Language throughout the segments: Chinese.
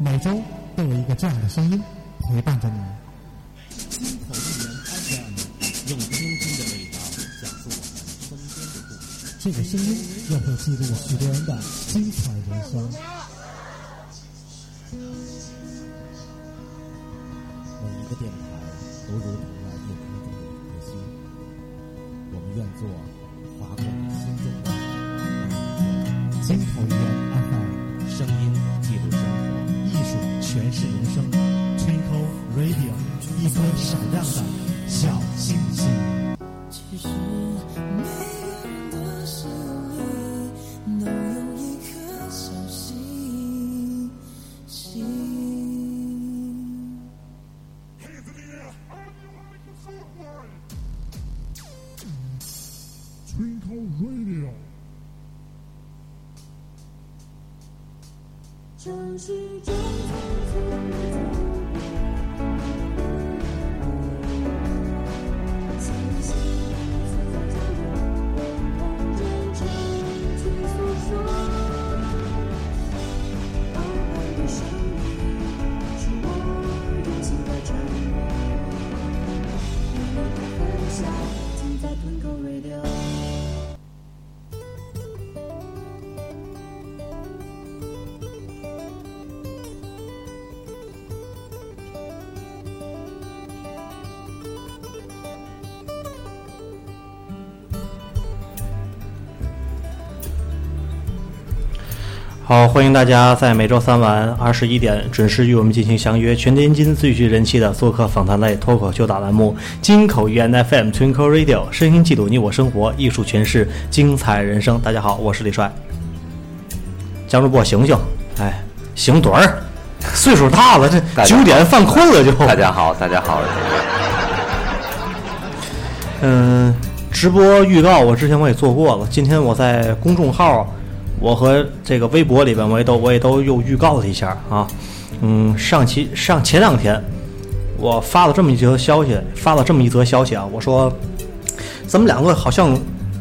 每周都有一个这样的声音陪伴着你。金口一言 FM 用倾听的味道讲述我们身边的故事。这个声音又会记录许多人的精彩人生。好，欢迎大家在每周三晚二十一点准时与我们进行相约，全天津最具人气的做客访谈类脱口秀大栏目《金口语言 FM Twinkle Radio》，声音记录你我生活，艺术诠释精彩人生。大家好，我是李帅。江主播醒醒，哎，醒盹儿，岁数大了，这九点犯困了就。大家好，大家好，嗯，直播预告我之前我也做过了，今天我在公众号，我和这个微博里边我也都我也都又预告了一下啊。嗯，上期上前两天我发了这么一则消息，发了这么一则消息啊，我说咱们两个好像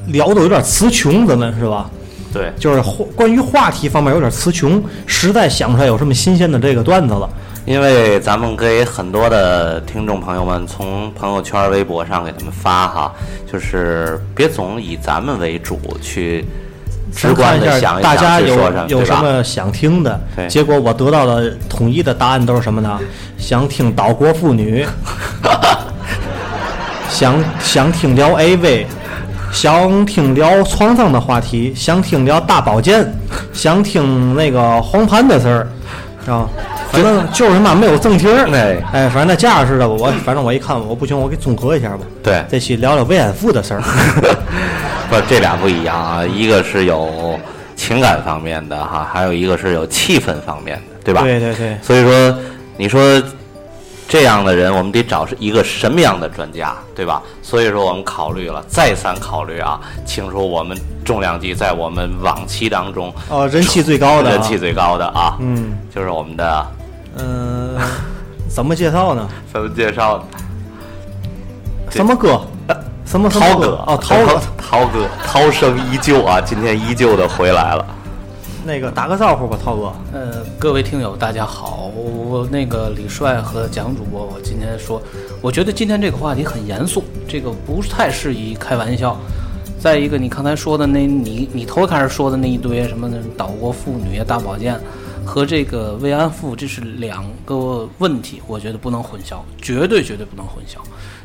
聊的有点词穷，咱们是吧？对，就是话关于话题方面有点词穷，实在想不出来有什么新鲜的这个段子了。因为咱们给很多的听众朋友们从朋友圈、微博上给他们发哈，就是别总以咱们为主去直咱看一下观的想大家有有？什么想听的，结果我得到的统一的答案都是什么呢？想听岛国妇女，想想听聊 AV，想听聊床上的话题，想听聊大保健，想听那个黄盘的事儿，是吧？反正就是他妈没有正题儿，哎哎，反正那架势的，我反正我一看我不行，我给综合一下吧。对这期聊聊慰安妇的事儿。不，这俩不一样啊，一个是有情感方面的哈，还有一个是有气氛方面的，对吧？对对对，所以说，你说这样的人，我们得找是一个什么样的专家，对吧？所以说，我们考虑了，再三考虑啊，请出我们重量级在我们往期当中哦，人气最高的、啊，人气最高的啊，嗯就是我们的嗯、怎么介绍呢？怎么介绍呢？什么哥？什么什么涛哥哦，涛哥，涛哥，涛声依旧啊，今天依旧的回来了。那个打个招呼吧，涛哥。呃，各位听友，大家好，我那个李帅和蒋主播，我今天说，我觉得今天这个话题很严肃，这个不太适宜开玩笑。再一个，你刚才说的那，你你头开始说的那一堆什么的岛国妇女啊、大保健和这个慰安妇，这是两个问题，我觉得不能混淆，绝对绝对不能混淆。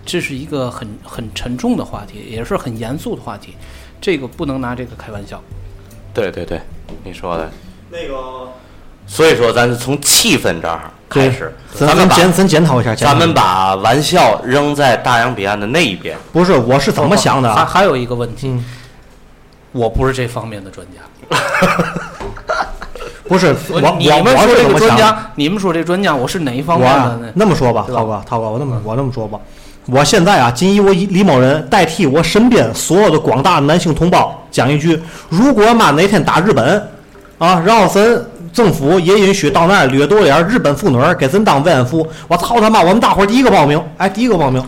这是一个很很沉重的话题，也是很严肃的话题，这个不能拿这个开玩笑。对对对，你说的。那个，所以说，咱从气氛这儿开始，咱咱们检咱检讨一下，咱们把玩笑扔在大洋彼岸的那一边。不是，我是怎么想的啊？还还有一个问题，嗯我不是这方面的专家。不是我我你们我说这个？专家，你们说这专家，我是哪一方面的？那么说吧涛哥，涛哥，我那么我那么说吧，我现在啊，仅以我李某人代替我身边所有的广大男性同胞讲一句：如果妈哪天打日本，啊，然后咱政府也允许到那儿掠夺点日本妇女儿给咱当慰安妇，我操他妈，我们大伙儿第一个报名，哎，第一个报名，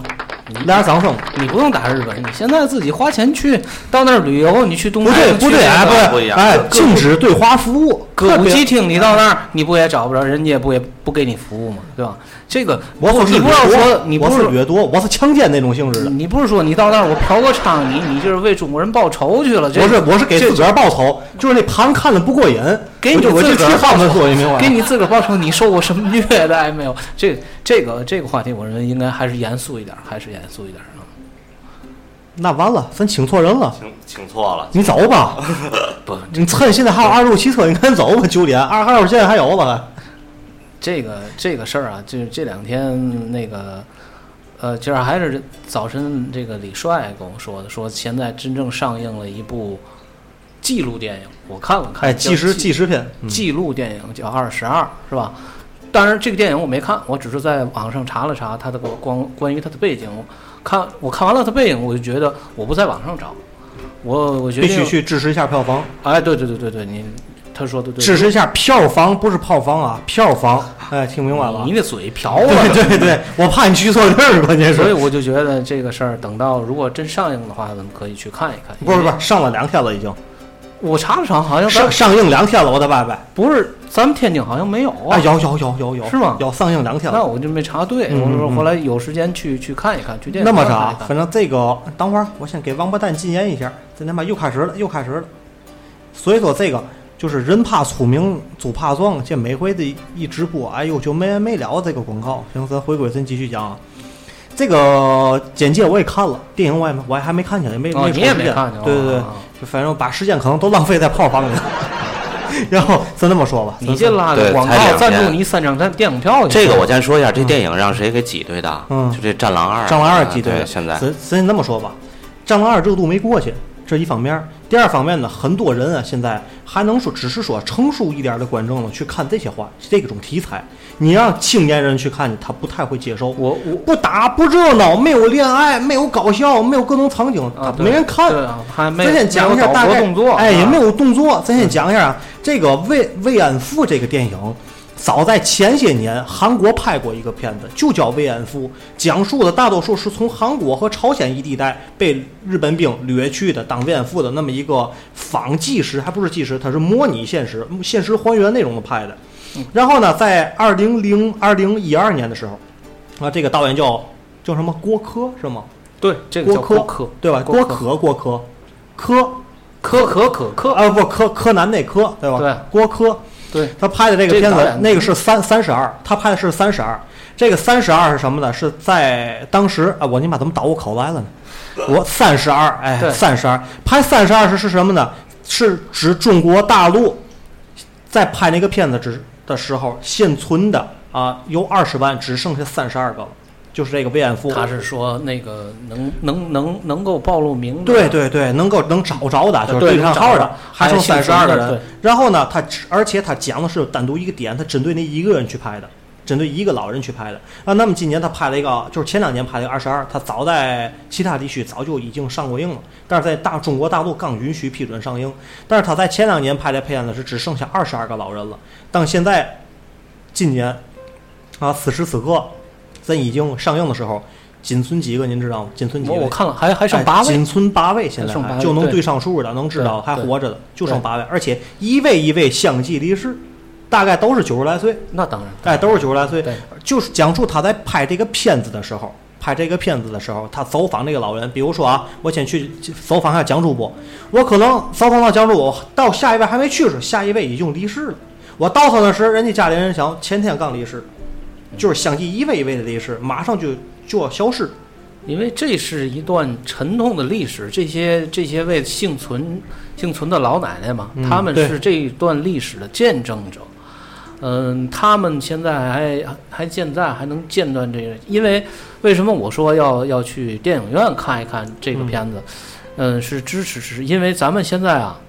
来点掌声。你不用打日本，你现在自己花钱去到那儿旅游，你去东不对不对，哎不是不一样哎，禁止对华服务，歌舞伎町你到那儿，你不也找不着，人家也不也不给你服务嘛，对吧？这个我你不要说，你不我是是掠夺，我是强奸那种性质的。你不是说你到那儿我嫖个娼，你你就是为中国人报仇去了？这不是我是给自个儿报仇，就是那旁看了不过瘾，给你自个儿他们说，你明白？给你自个儿报仇，你受过什么虐待没有？这这个这个话题，我认为应该还是严肃一点，还是严肃一点啊。那完了，咱请错人了，请请错了，你走吧。不，你趁现在还有二路汽车，你赶紧走吧，九点二二号现在还有吧？这个这个事儿啊，就是这两天那个，呃，今儿还是早晨这个李帅跟我说的，说现在真正上映了一部纪录电影，我看了看，哎，纪实纪实片，嗯纪录电影叫《二十二》，是吧？当然，这个电影我没看，我只是在网上查了查它的关关于它的背景。我看我看完了它背景，我就觉得我不在网上找，我我决必定须去支持一下票房，哎，对对对对对，你他说的对，支持一下票房，不是炮房啊，票房。哎，听明白了你？那嘴瓢啊！对 对对，我怕你去错地儿，关键是。所以我就觉得这个事儿，等到如果真上映的话，咱们可以去看一看。不是不是，上了两天了已经，我查了查，好像上上映两天了，我的拜拜。不是咱们天津好像没有啊啊，。有有有有有，是吗有上映两天了。那我就没查对，我说后来有时间去去看一看，去电影那么院看一，看反正这个等会儿我先给王八蛋禁言一下，这他妈又开始了，又开始了。所以说这个就是人怕出名，猪怕壮。这每回的一直播，哎呦就没完没了这个广告。行，咱回归咱继续讲啊。这个简介我也看了，电影我也没我还没看见，也没哦，你也没抽时间没看？对对对哦，就反正把时间可能都浪费在炮房里了。然后咱这么说吧，你这拉的广告赞助你三张电电影票，这个我先说一下，这电影让谁给挤兑的？嗯就这《战狼二》。《战狼二》啊记得对，现在咱咱这么说吧，《战狼二》热度没过去，这一方面。第二方面呢，很多人啊现在还能说，只是说成熟一点的观众呢去看这些话，这种题材，你让青年人去看，他不太会接受。我我不打不热闹，没有恋爱，没有搞笑，没有各种场景，没人看。对啊，还没咱先讲一下大概动作，哎，也啊没有动作。咱先讲一下啊，这个《慰慰安妇》这个电影，早在前些年韩国拍过一个片子，就叫《慰安妇》，讲述的大多数是从韩国和朝鲜一地带被日本兵掠去的当慰安妇的那么一个仿纪实，还不是纪实，它是模拟现实、现实还原那种的拍的。然后呢，在二零零二零一二年的时候，啊，这个导演叫叫什么郭柯是吗？对这个叫郭柯对吧？郭柯郭可郭柯柯柯可可柯，啊，不柯柯南那柯对吧？对，郭柯，对，他拍的这个片子那个是三三十二，他拍的是三十二。这个三十二是什么呢？是在当时啊，我你妈怎么倒我口歪了呢？我 三十二，哎，三十二，拍三十二是是什么呢？是指中国大陆在拍那个片子之的时候，现存的啊有二十万，只剩下三十二个了，就是这个慰安妇。他是说那个能能能能够暴露名字，对对对，能够能找着的，就是对对上号的还剩三十二个人。然后呢，他只而且他讲的是单独一个点，他针对那一个人去拍的，针对一个老人去拍的啊。那么今年他拍了一个，就是前两年拍了一个二十二，他早在其他地区早就已经上过映了，但是在大中国大陆刚允许批准上映。但是他在前两年拍的片子是只剩下二十二个老人了，但现在今年啊，此时此刻，咱已经上映的时候，仅存几个您知道吗？仅存几个？我我看了，还还剩哎八位。仅，存八位，现在就能对。对上数的，能知道还活着的，就剩八位，而且一位一位相继离世，大概都是九十来岁，那当然，哎，都是九十来岁。对，就是讲述他在拍这个片子的时候。拍这个片子的时候，他走访这个老人，比如说啊，我先去走访一下蒋主播，我可能走访到蒋主播，到下一位还没去时，下一位已经离世了。我到他那时，人家家里人想前天刚离世，就是相继一位一位的离世，马上就就要消失。因为这是一段沉痛的历史，这些这些位幸存幸存的老奶奶嘛，嗯他们是这一段历史的见证者。嗯，他们现在还还健在还能见断这个，因为为什么我说要要去电影院看一看这个片子？嗯，是支持，是因为咱们现在啊，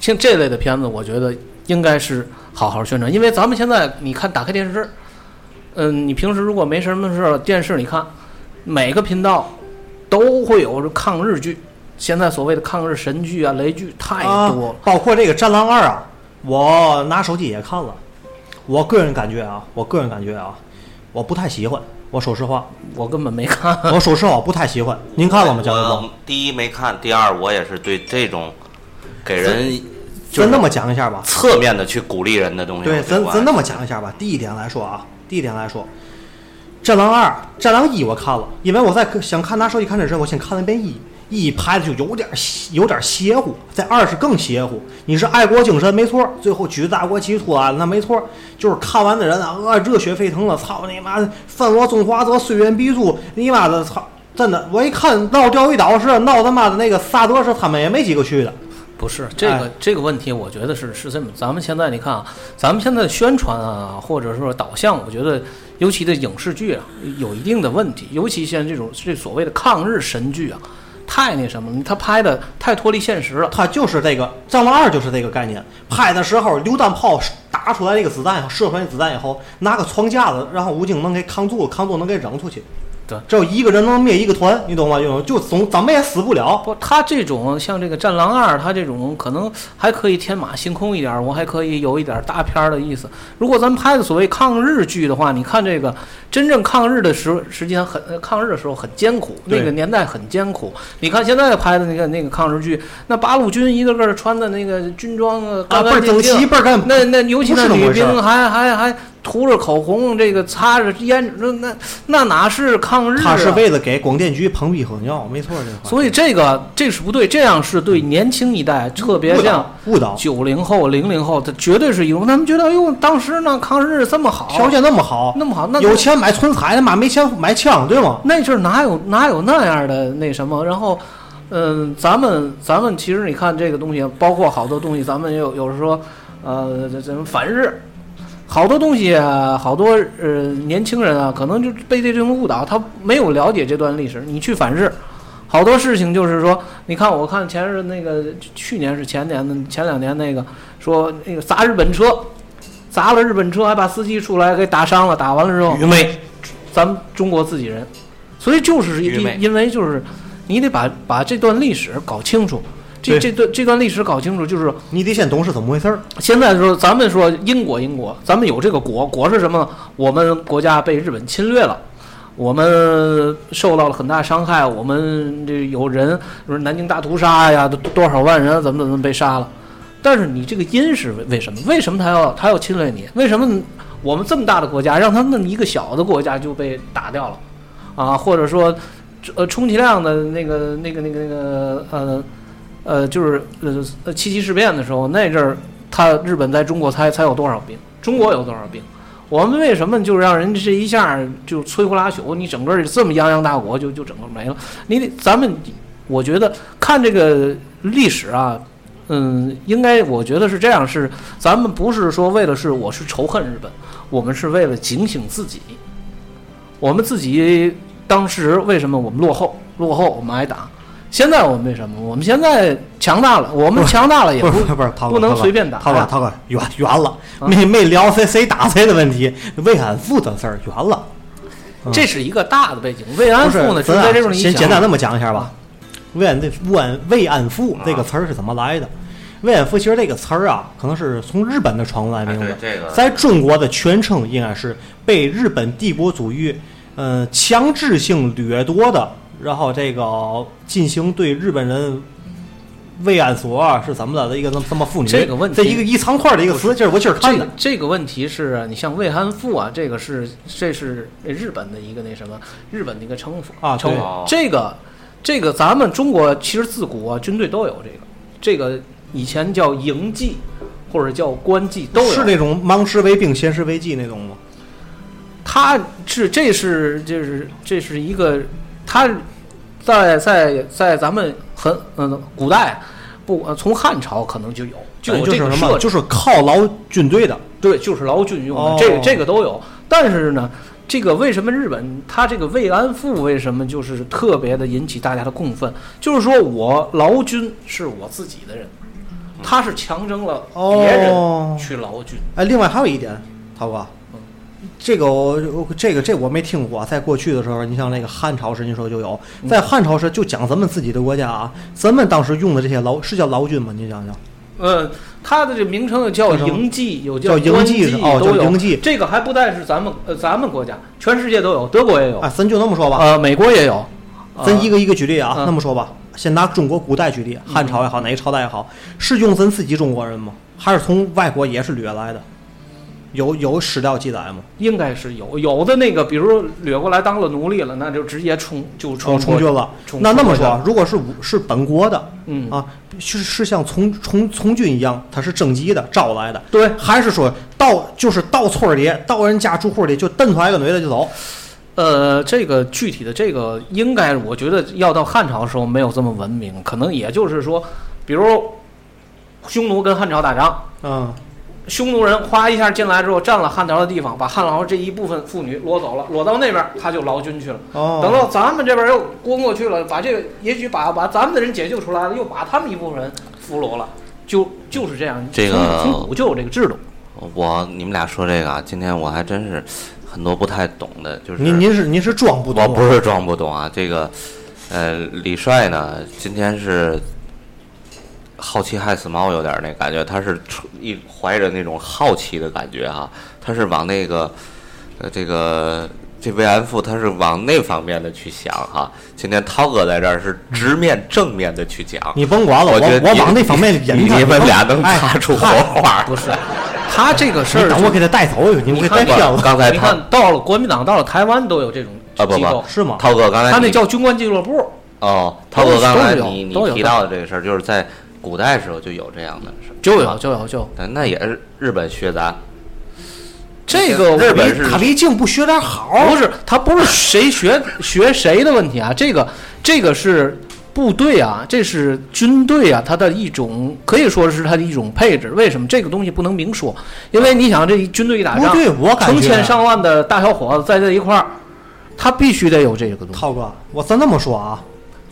像这类的片子，我觉得应该是好好宣传，因为咱们现在你看打开电视，嗯，你平时如果没什么事儿，电视你看每个频道都会有抗日剧，现在所谓的抗日神剧啊、雷剧太多了。啊，包括这个《战狼二》啊，我拿手机也看了。我个人感觉啊，我个人感觉啊，我不太喜欢。我说实话，我根本没看。我说实话，我不太喜欢。您看了吗，蒋主播？我第一没看，第二我也是对这种给人就是咱那么讲一下吧，侧面的去鼓励人的东西。对，咱咱那么讲一下吧。第一点来说啊，第一点来说，《战狼二》《战狼一》我看了，因为我在想看拿手机看之前，我先看了一遍一。一拍的就有点邪有点邪乎，在二是更邪乎。你是爱国精神没错，最后举大国旗出来了那没错，就是看完的人啊，呃，热血沸腾了，操你妈！犯我中华者，虽远必诛，你妈的操！真的，我一看闹钓鱼岛是闹他妈的那个萨德是他们也没几个去的。不是这个、哎这个问题，我觉得是是这么。咱们现在你看啊，咱们现在的宣传啊，或者说导向，我觉得尤其的影视剧啊，有一定的问题。尤其现在这种这所谓的抗日神剧啊，太那什么了，他拍的太脱离现实了。他就是这个《战狼二》就是这个概念。拍的时候，榴弹炮打出来那个子弹，射出来子弹以后，拿个床架子，然后武警能给扛住，扛住能给扔出去。对只有一个人能灭一个团，你懂吗？就就总怎么也死不了。不，他这种像这个《战狼二》，他这种可能还可以天马行空一点儿，我还可以有一点儿大片儿的意思。如果咱们拍的所谓抗日剧的话，你看这个真正抗日的时候，时间很呃抗日的时候很艰苦，那个年代很艰苦。你看现在拍的那个那个抗日剧，那八路军一个个穿的那个军装啊，啊，干倍儿整干净净齐，倍儿干。那那尤其是那女兵还还还涂着口红，这个擦着胭，那那那哪是抗日、啊？他是为了给广电局捧逼喝尿，没错，这话。所以这个这是不对，这样是对年轻一代，特别像误导，九零后、零零后，他绝对是一种，他们觉得，哎呦，当时呢抗日这么好，条件那么好，那么好，那有钱买春彩，他妈没钱买枪，对吗？那阵儿哪有哪有那样的那什么？然后，嗯，咱们咱们其实你看这个东西，包括好多东西，咱们有有时说，呃，这这种反日，好多东西啊，好多呃年轻人啊，可能就被这种误导，他没有了解这段历史。你去反日，好多事情就是说，你看，我看前日那个去年是前年的前两年那个说那个砸日本车，砸了日本车，还把司机出来给打伤了，打完了之后，愚昧，咱们中国自己人，所以就是因因为就是你得把把这段历史搞清楚，这这段这段历史搞清楚，就是你得先懂是怎么回事儿。现在说咱们说英国英国，咱们有这个国国是什么呢？我们国家被日本侵略了。我们受到了很大伤害，我们这有人，比如南京大屠杀呀，多多少万人怎么怎么被杀了，但是你这个因是为为什么？为什么他要他要侵略你？为什么我们这么大的国家，让他那么一个小的国家就被打掉了？啊，或者说，呃，充其量的那个那个那个那个呃呃，就是呃七七事变的时候，那阵儿他日本在中国才才有多少兵？中国有多少兵？我们为什么就让人这一下就摧枯拉朽？你整个这么泱泱大国就就整个没了？你得咱们，我觉得看这个历史啊，嗯，应该我觉得是这样，是咱们不是说为了是我是仇恨日本，我们是为了警醒自己。我们自己当时为什么我们落后？落后我们挨打。现在我们为什么？我们现在强大了，我们强大了也不不是不是，涛哥不能涛哥随便打呀涛哥涛哥远远了，啊没没聊谁谁打谁的问题，慰安妇的事儿远了。这是一个大的背景。慰安妇呢，是咱俩在这种影响先简单那么讲一下吧。慰安这慰安慰安妇这个词儿是怎么来的？慰安妇其实这个词儿啊，可能是从日本的传过来的名字哎。这个在中国的全称应该是被日本帝国主义呃强制性掠夺的，然后这个进行对日本人慰安所啊是怎么的一个这么这么妇女这个问题这一个一长串的一个词，就是我今儿看的这个。这个问题是啊你像慰安妇啊，这个是这是日本的一个那什么，日本的一个称呼啊对称呼哦这个这个咱们中国其实自古啊军队都有这个，这个以前叫营妓或者叫官妓都有。是那种忙时为病，闲时为妓那种吗？他是这是就是这是一个他在在在咱们很嗯古代不呃从汉朝可能就有就是什么？这个设置就是犒劳军队的。对，就是劳军用的，哦这个这个都有。但是呢，这个为什么日本他这个慰安妇为什么就是特别的引起大家的共愤？就是说我劳军是我自己的人，他是强征了别哦人去劳军。哎，另外还有一点，涛哥，嗯这个我这个这我没听过。在过去的时候，你像那个汉朝时，你说就有，嗯在汉朝时就讲咱们自己的国家啊，咱们当时用的这些劳是叫劳军吗？你想想，呃，它的这名称叫营妓，有叫营官妓哦都有叫营妓这个还不但是咱们呃咱们国家，全世界都有，德国也有，啊，咱就那么说吧，呃，美国也有。呃咱一个一个举例啊，嗯那么说吧，先拿中国古代举例，汉朝也好，哪个朝代也好，是用咱自己中国人吗？还是从外国也是掠来的？有有史料记载吗？应该是有有的那个，比如掠过来当了奴隶了，那就直接冲就冲冲冲军了。那那么说，如果是武是本国的嗯啊，是是像从从从军一样，他是征集的招来的，对，还是说到就是到村里，到人家住户里就蹬出来个女的就走？呃，这个具体的这个应该，我觉得要到汉朝的时候没有这么文明，可能也就是说，比如匈奴跟汉朝打仗，嗯，匈奴人哗一下进来之后，占了汉朝的地方，把汉朝这一部分妇女掳走了，掳到那边他就劳军去了。哦，等到咱们这边又攻过去了，把这个也许把把咱们的人解救出来了，又把他们一部分人俘虏了，就就是这样。这个从从古就有这个制度。我你们俩说这个啊，今天我还真是很多不太懂的，就是您您是您是装不懂，我不是装不懂啊，这个呃，李帅呢，今天是好奇害死猫，有点那感觉，他是出一怀着那种好奇的感觉哈、他是往那个呃这个这慰安妇，他是往那方面的去想哈、今天涛哥在这儿是直面正面的去讲，你甭管了，我我觉得你我往那方面引他。你们俩能哎擦出火嗨花。不是，他这个事儿，等我给他带走，你给你看带偏了。刚才看到了国民党到了台湾都有这种啊不机构不，是吗？涛哥刚才他那叫军官俱乐部。哦，涛哥刚才你你都提到的这个事儿，就是在古代时候就有这样的就有就有就有但那也是日本学咱。这个日本是他离净不学点好？不是他不是谁学 学谁的问题啊，这个这个是部队啊，这是军队啊，它的一种可以说是它的一种配置。为什么这个东西不能明说？因为你想，这一军队一打仗，对，我感觉成千上万的大小伙子在这一块儿，他必须得有这个东西。涛哥，我咱这么说啊，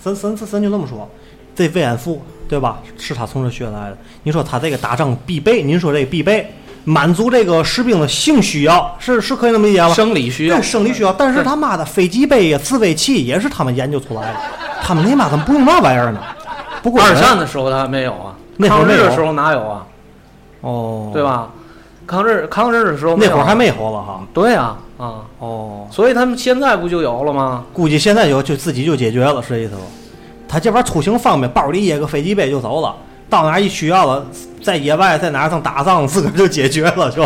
咱咱咱咱就这么说，这慰安妇对吧？是他从这学来的。你说他这个打仗必备，您说这个必备，满足这个士兵的性需要，是是可以那么理解吗？生理需要对，生理需要。但是他妈的飞机杯呀、自卫器也是他们研究出来的，他们那妈怎么不用那玩意儿呢？不过二战的时候他没有啊，那会儿没有抗日的时候哪有啊？哦，对？吧？抗日抗日的时候啊那会儿还没有了哈。对啊啊，哦，所以他们现在不就有了吗？估计现在有就自己就解决了，是这意思吧？他这玩意儿出行方便，包里掖个飞机杯就走了，到哪儿一需要了，在野外在哪儿正打仗，自个儿就解决了，就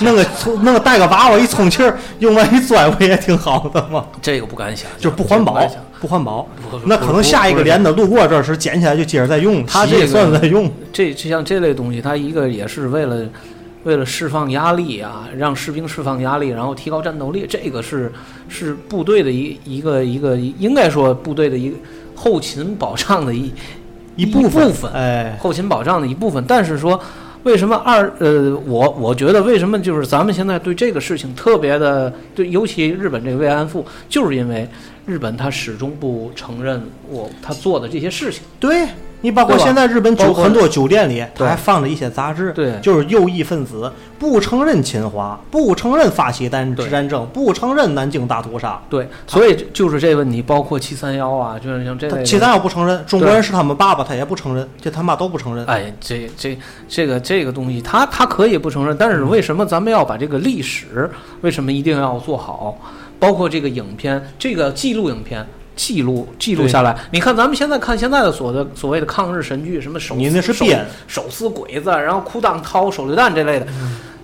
弄个充弄个带个娃娃一充气儿，用完一拽不也挺好的吗？这个不敢想，就是不环保，不环保不。那可能下一个连的路过这儿时捡起来就接着再用，他这也算是在用。这这像这类东西，它一个也是为了为了释放压力啊，让士兵释放压力，然后提高战斗力，这个是是部队的一一个一个应该说部队的一个后勤保障的一一部部分分哎，后勤保障的一部分。但是说，为什么二呃，我我觉得为什么就是咱们现在对这个事情特别的对，尤其日本这个慰安妇，就是因为日本他始终不承认我他做的这些事情。对你包括现在日本酒很多酒店里，他还放着一些杂志，对就是右翼分子不承认侵华，不承认发起战对战争，不承认南京大屠杀。对，所以就是这问题，包括七三幺啊，就是像这类的。其他要不承认，中国人是他们爸爸，他也不承认，这他妈都不承认。哎，这这这个这个东西，他他可以不承认，但是为什么咱们要把这个历史，为什么一定要做好？包括这个影片，这个记录影片。记录记录下来，你看咱们现在看现在的所的所谓的抗日神剧，什么手你那是手手撕鬼子，然后裤裆掏手榴弹这类的，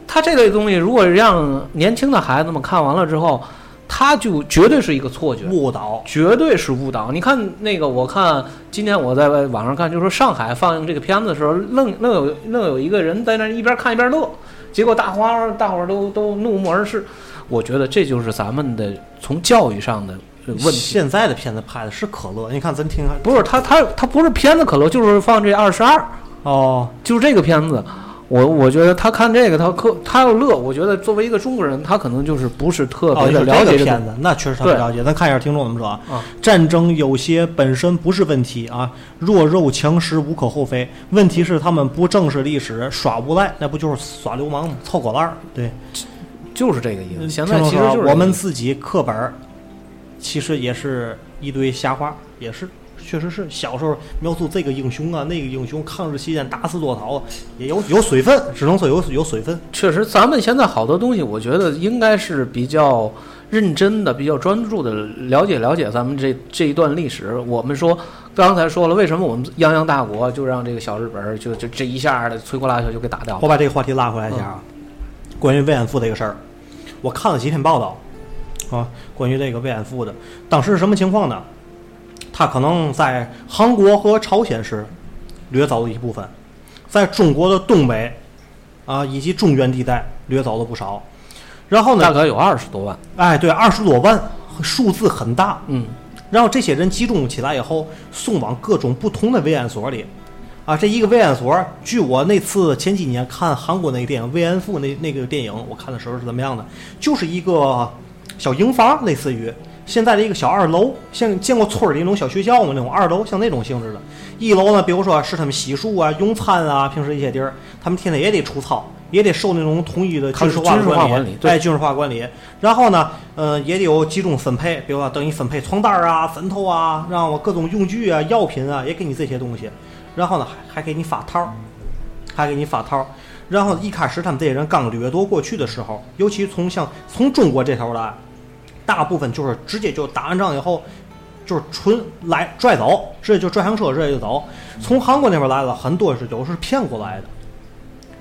他这类东西，如果让年轻的孩子们看完了之后，他就绝对是一个错觉，误导，绝对是误导。你看那个，我看今天我在网上看，就是说上海放映这个片子的时候，愣愣有愣有一个人在那一边看一边乐，结果大花大伙儿都都怒目而视。我觉得这就是咱们的从教育上的呃问题。现在的片子拍的是可乐，你看咱听看不是他他他不是片子可乐，就是放这二十二，哦，就是这个片子。我我觉得他看这个，他可他要乐，我觉得作为一个中国人，他可能就是不是特哦，别的了解片子，那确实他不了解。咱看一下听众怎么说啊啊。战争有些本身不是问题啊，弱肉强食无可厚非。问题是他们不正视历史，耍无赖，那不就是耍流氓吗？凑狗烂儿。对，就是这个意思。现在其实就是我们自己课本儿其实也是一堆瞎话，也是。确实是小时候描述这个英雄啊，那个英雄抗日期间大肆落逃，也有有水分，只能说有有水分。确实，咱们现在好多东西，我觉得应该是比较认真的、比较专注的了解了解咱们这这一段历史。我们说刚才说了，为什么我们泱泱大国就让这个小日本儿就就这一下的摧枯拉朽就给打掉了？我把这个话题拉回来一下啊，关于慰安妇这个事儿，我看了几篇报道啊，关于这个慰安妇的，当时是什么情况呢？他可能在韩国和朝鲜时掠走了一部分，在中国的东北啊以及中原地带掠走了不少，然后呢，大概有二十多万。哎，对，二十多万，数字很大。嗯，然后这些人集中起来以后，送往各种不同的慰安所里。啊，这一个慰安所，据我那次前几年看韩国那个电影《慰安妇》那那个电影，我看的时候是怎么样的？就是一个小营房，类似于现在的一个小二楼，像见过村儿里那种小学校吗？那种二楼，像那种性质的。一楼呢，比如说是他们洗漱啊、用餐啊，平时一些地儿，他们天天也得出操，也得受那种统一的军事化军事化管管理对哎，军事化管理。然后呢，呃，也得有集中分配，比如说等于分配床单儿啊、枕头啊，让我各种用具啊、药品啊，也给你这些东西。然后呢，还还给你发套儿，还给你发套儿。然后一开始他们这些人刚掠夺过去的时候，尤其从像从中国这头来，大部分就是直接就打完仗以后，就是纯来拽走，直接就拽上车直接就走。从韩国那边来的很多是有的是骗过来的，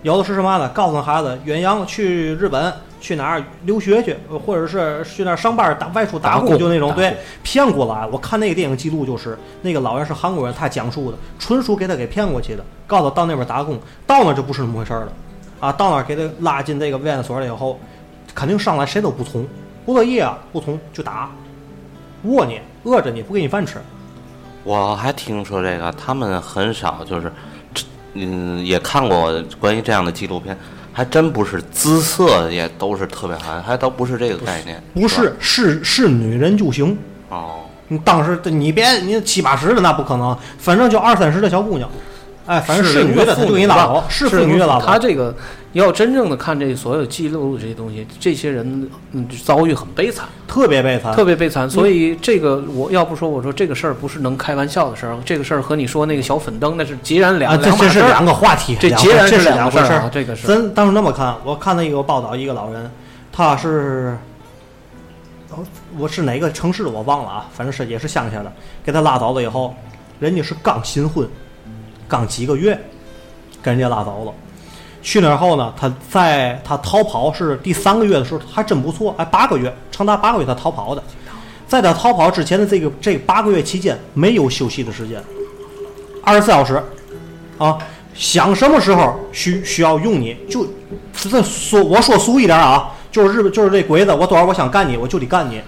有的是什么呢？告诉孩子远洋去日本去哪儿留学去，呃或者是去那儿上班打外出打打工就那种对骗过来。我看那个电影记录就是那个老人是韩国人，他讲述的，纯属给他给骗过去的，告诉他到那边打工，到那就不是那么回事儿了，啊，到那儿给他拉进这个慰安所了以后，肯定上来谁都不从，不乐意啊，不从就打，握你，饿着你不给你饭吃。我还听说这个，他们很少就是，嗯，也看过关于这样的纪录片，还真不是姿色也都是特别好，还都不是这个概念。不是是是女人就行。哦，你当时你别你七八十的那不可能，反正就二三十的小姑娘，哎，反正是女的他就给你拉走，是妇女的拉走。他这个要真正的看这所有记录的这些东西，这些人嗯遭遇很悲惨，特别悲惨，特别悲惨。所以这个我要不说，我说这个事儿不是能开玩笑的事儿，这个事儿和你说那个小粉灯那是截然两两码事儿这是两个话题，这截然是两回事儿。两个事儿啊，这个是咱当时那么看，我看到一个报道，一个老人，他是，哦我是哪个城市的我忘了啊，反正是也是乡下的，给他拉倒了以后，人家是刚新婚，刚几个月，跟人家拉走了。去那儿后呢，他在他逃跑是第三个月的时候，还真不错，哎，八个月，长达八个月他逃跑的。在他逃跑之前的这个这八个月期间，没有休息的时间，二十四小时，啊，想什么时候需需要用你就，这说我说俗一点啊，就是日本就是这鬼子，我多少我想干你，我就得干你，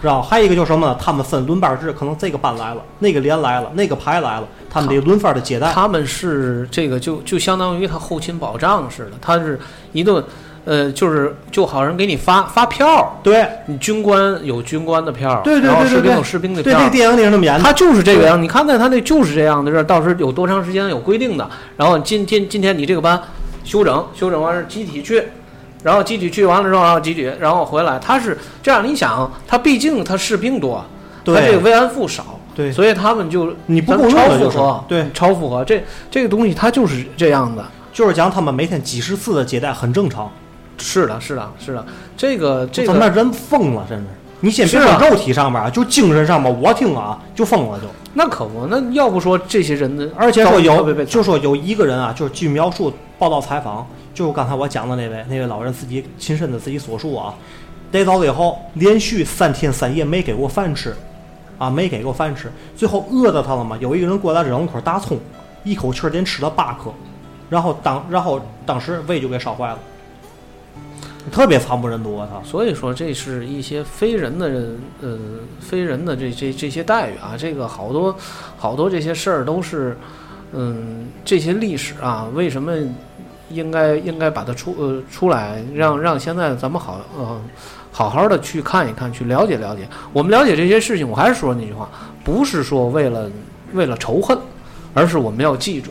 知道？还有一个就是什么呢？他们分轮班制，可能这个班来了，那个连来了，那个排来了，他们得轮番的接待。他们是这个就就相当于他后勤保障似的，他是一顿，呃，就是就好像给你发发票，对你军官有军官的票，对对然后对对对士兵有士兵的对，票，这个电影里是那么演的。他就是这个样，你看在他那就是这样的，这到时候有多长时间有规定的。然后今今今天你这个班休整，休整完是集体去，然后集体去完了之后，然后集体，然后回来。他是这样，你想，他毕竟他士兵多，他这个慰安妇少，对所以他们就你不够用超负荷，对超负荷。这这个东西它就是这样的。就是讲他们每天几十次的接待很正常。是的，是的，是的，这个这个咱那人疯了，真是。你先别说肉体上面啊，就精神上面，我听啊就疯了就。那可不，那要不说这些人的，而且说有，就说有一个人啊，就是据描述报道采访，就是刚才我讲的那位那位老人自己亲身的自己所述啊，逮到了以后，连续三天三夜没给过饭吃，啊，没给过饭吃，最后饿着他了嘛。有一个人过来扔了块大葱，一口气儿连吃了八颗，然后当然后当时胃就给烧坏了，特别惨不忍睹啊他。所以说，这是一些非人的，呃，非人的这这这些待遇啊，这个好多好多这些事儿都是，嗯，这些历史啊，为什么应该应该把它出呃出来，让让现在咱们好呃好好的去看一看，去了解了解。我们了解这些事情，我还是说那句话，不是说为了为了仇恨，而是我们要记住，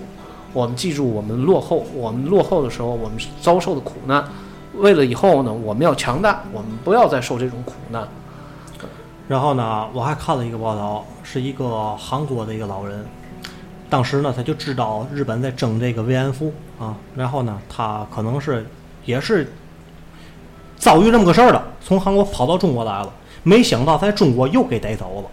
我们记住我们落后，我们落后的时候我们遭受的苦难。为了以后呢，我们要强大，我们不要再受这种苦难。然后呢，我还看了一个报道，是一个韩国的一个老人，当时呢他就知道日本在征这个慰安妇啊，然后呢他可能是也是遭遇这么个事儿了，从韩国跑到中国来了，没想到在中国又给逮走了。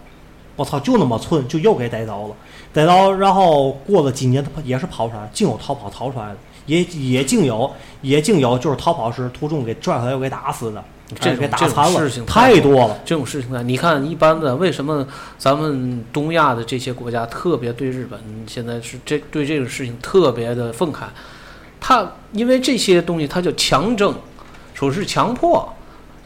我操，就那么寸，就又给逮走了。逮到，然后过了几年，他也是跑出来，竟有逃跑逃出来的，也也竟有，也竟有就是逃跑时途中给拽回来又给打死的，这种给打这种残了事情，太多了。这种事情呢，你看一般的，为什么咱们东亚的这些国家特别对日本现在是这对这个事情特别的愤慨？他因为这些东西，他叫强征，说是强迫，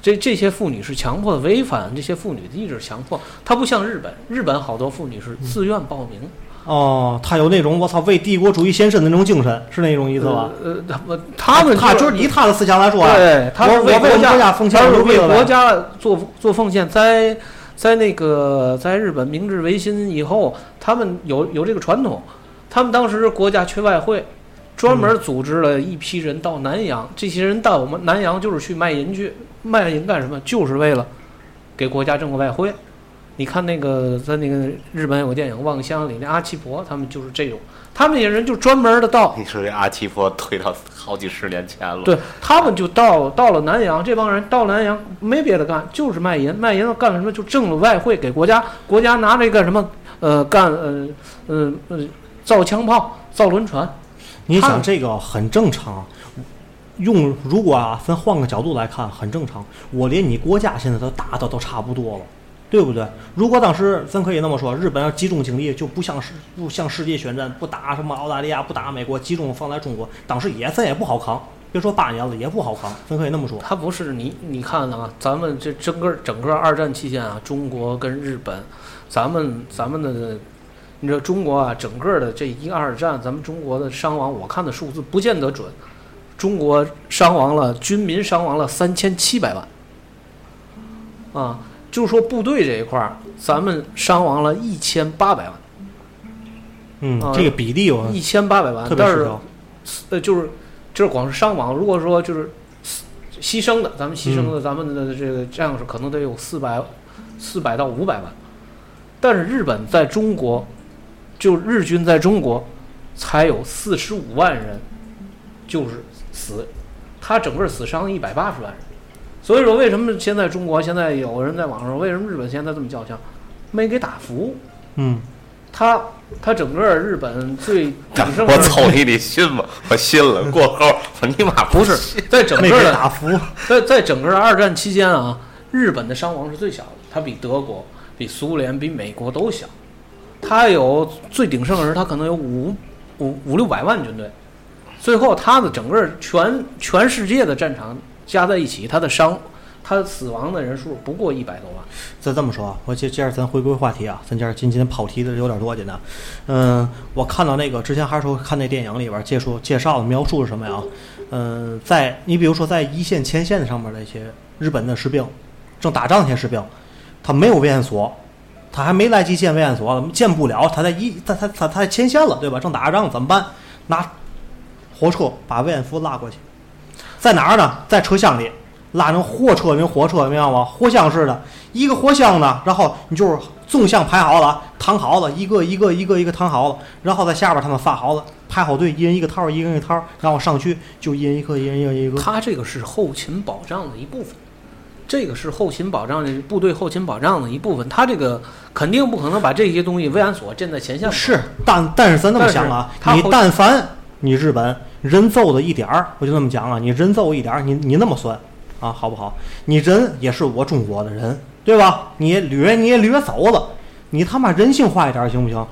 这这些妇女是强迫的，违反这些妇女的意志强迫。他不像日本，日本好多妇女是自愿报名，哦，他有那种我操为帝国主义献身的那种精神，是那种意思吧？呃，呃他们他们他就是以他的思想来说啊，对，他是为国国家奉献他是为国家做做奉献，在在那个在日本明治维新以后，他们有有这个传统，他们当时国家缺外汇，专门组织了一批人到南洋，这些人到我们南洋就是去卖淫去，卖淫干什么？就是为了给国家挣个外汇。你看那个在那个日本有个电影《望乡》里那阿奇婆，他们就是这种，他们那些人就专门的到你说这阿奇婆推到好几十年前了，对他们就到到了南洋，这帮人到南洋没别的干，就是卖淫，卖淫干什么就挣了外汇给国家，国家拿这干什么？呃，干呃呃呃造枪炮、造轮船，你想这个很正常。用如果啊，咱换个角度来看，很正常。我连你国家现在都打的都差不多了，对不对？如果当时咱可以那么说，日本要集中精力，就不向世不向世界宣战，不打什么澳大利亚，不打美国，集中放在中国，当时也咱也不好扛。别说八年了，也不好扛。咱可以那么说。他不是你你看啊，咱们这整个整个二战期间啊，中国跟日本，咱们咱们的。你知道中国啊，整个的这一二战，咱们中国的伤亡，我看的数字不见得准。中国伤亡了，军民伤亡了三千七百万，啊，就是说部队这一块儿，咱们伤亡了一千八百万，嗯，啊这个比例我一千八百万，特别但是。呃，就是就是光是伤亡，如果说就是牺牲的，咱们牺牲的，咱们的这个战士可能得有四百四百到五百万，但是日本在中国，就日军在中国才有四十五万人，就是死，他整个死伤一百八十万人，所以说为什么现在中国现在有人在网上说为什么日本现在这么叫嚣，没给打服，嗯，他他整个日本最鼎盛 我操你，你信吗？我信了。过后我尼玛不是在整个的打服。在在整个的二战期间啊，日本的伤亡是最小的，它比德国、比苏联、比美国都小。它有最鼎盛的时候，它可能有五五五六百万军队，最后它的整个全全世界的战场加在一起，他的伤，他死亡的人数不过一百多万。再这么说啊，我接接着咱回归话题啊，咱今儿今天跑题的有点多，今天。嗯，我看到那个之前还是说看那电影里边介绍介绍的描述是什么呀？嗯，在你比如说在一线前线上面那些日本的士兵，正打仗那些士兵，他没有危险所，他还没来及建危险所，建不了，他在一他他他他在前线了，对吧？正打仗怎么办？拿火车把慰安妇拉过去，在哪儿呢？在车厢里拉成货车，那种火车，明白吗？货箱似的，一个货箱呢，然后你就是纵向排好了，躺好了，一个一个一个一个躺好了，然后在下边他们发好了，排好队，一人一个套，一人一个套，然后上去就一人一个，一人一个一个。他这个是后勤保障的一部分，这个是后勤保障的部队后勤保障的一部分。他这个肯定不可能把这些东西慰安所建在前线。是，但但是咱这么想啊，你但凡你日本人揍的一点儿，我就这么讲啊，你人揍一点儿，你你那么算啊，好不好？你人也是我中国的人，对吧？你也掠你也掠走了，你他妈人性化一点儿行不行？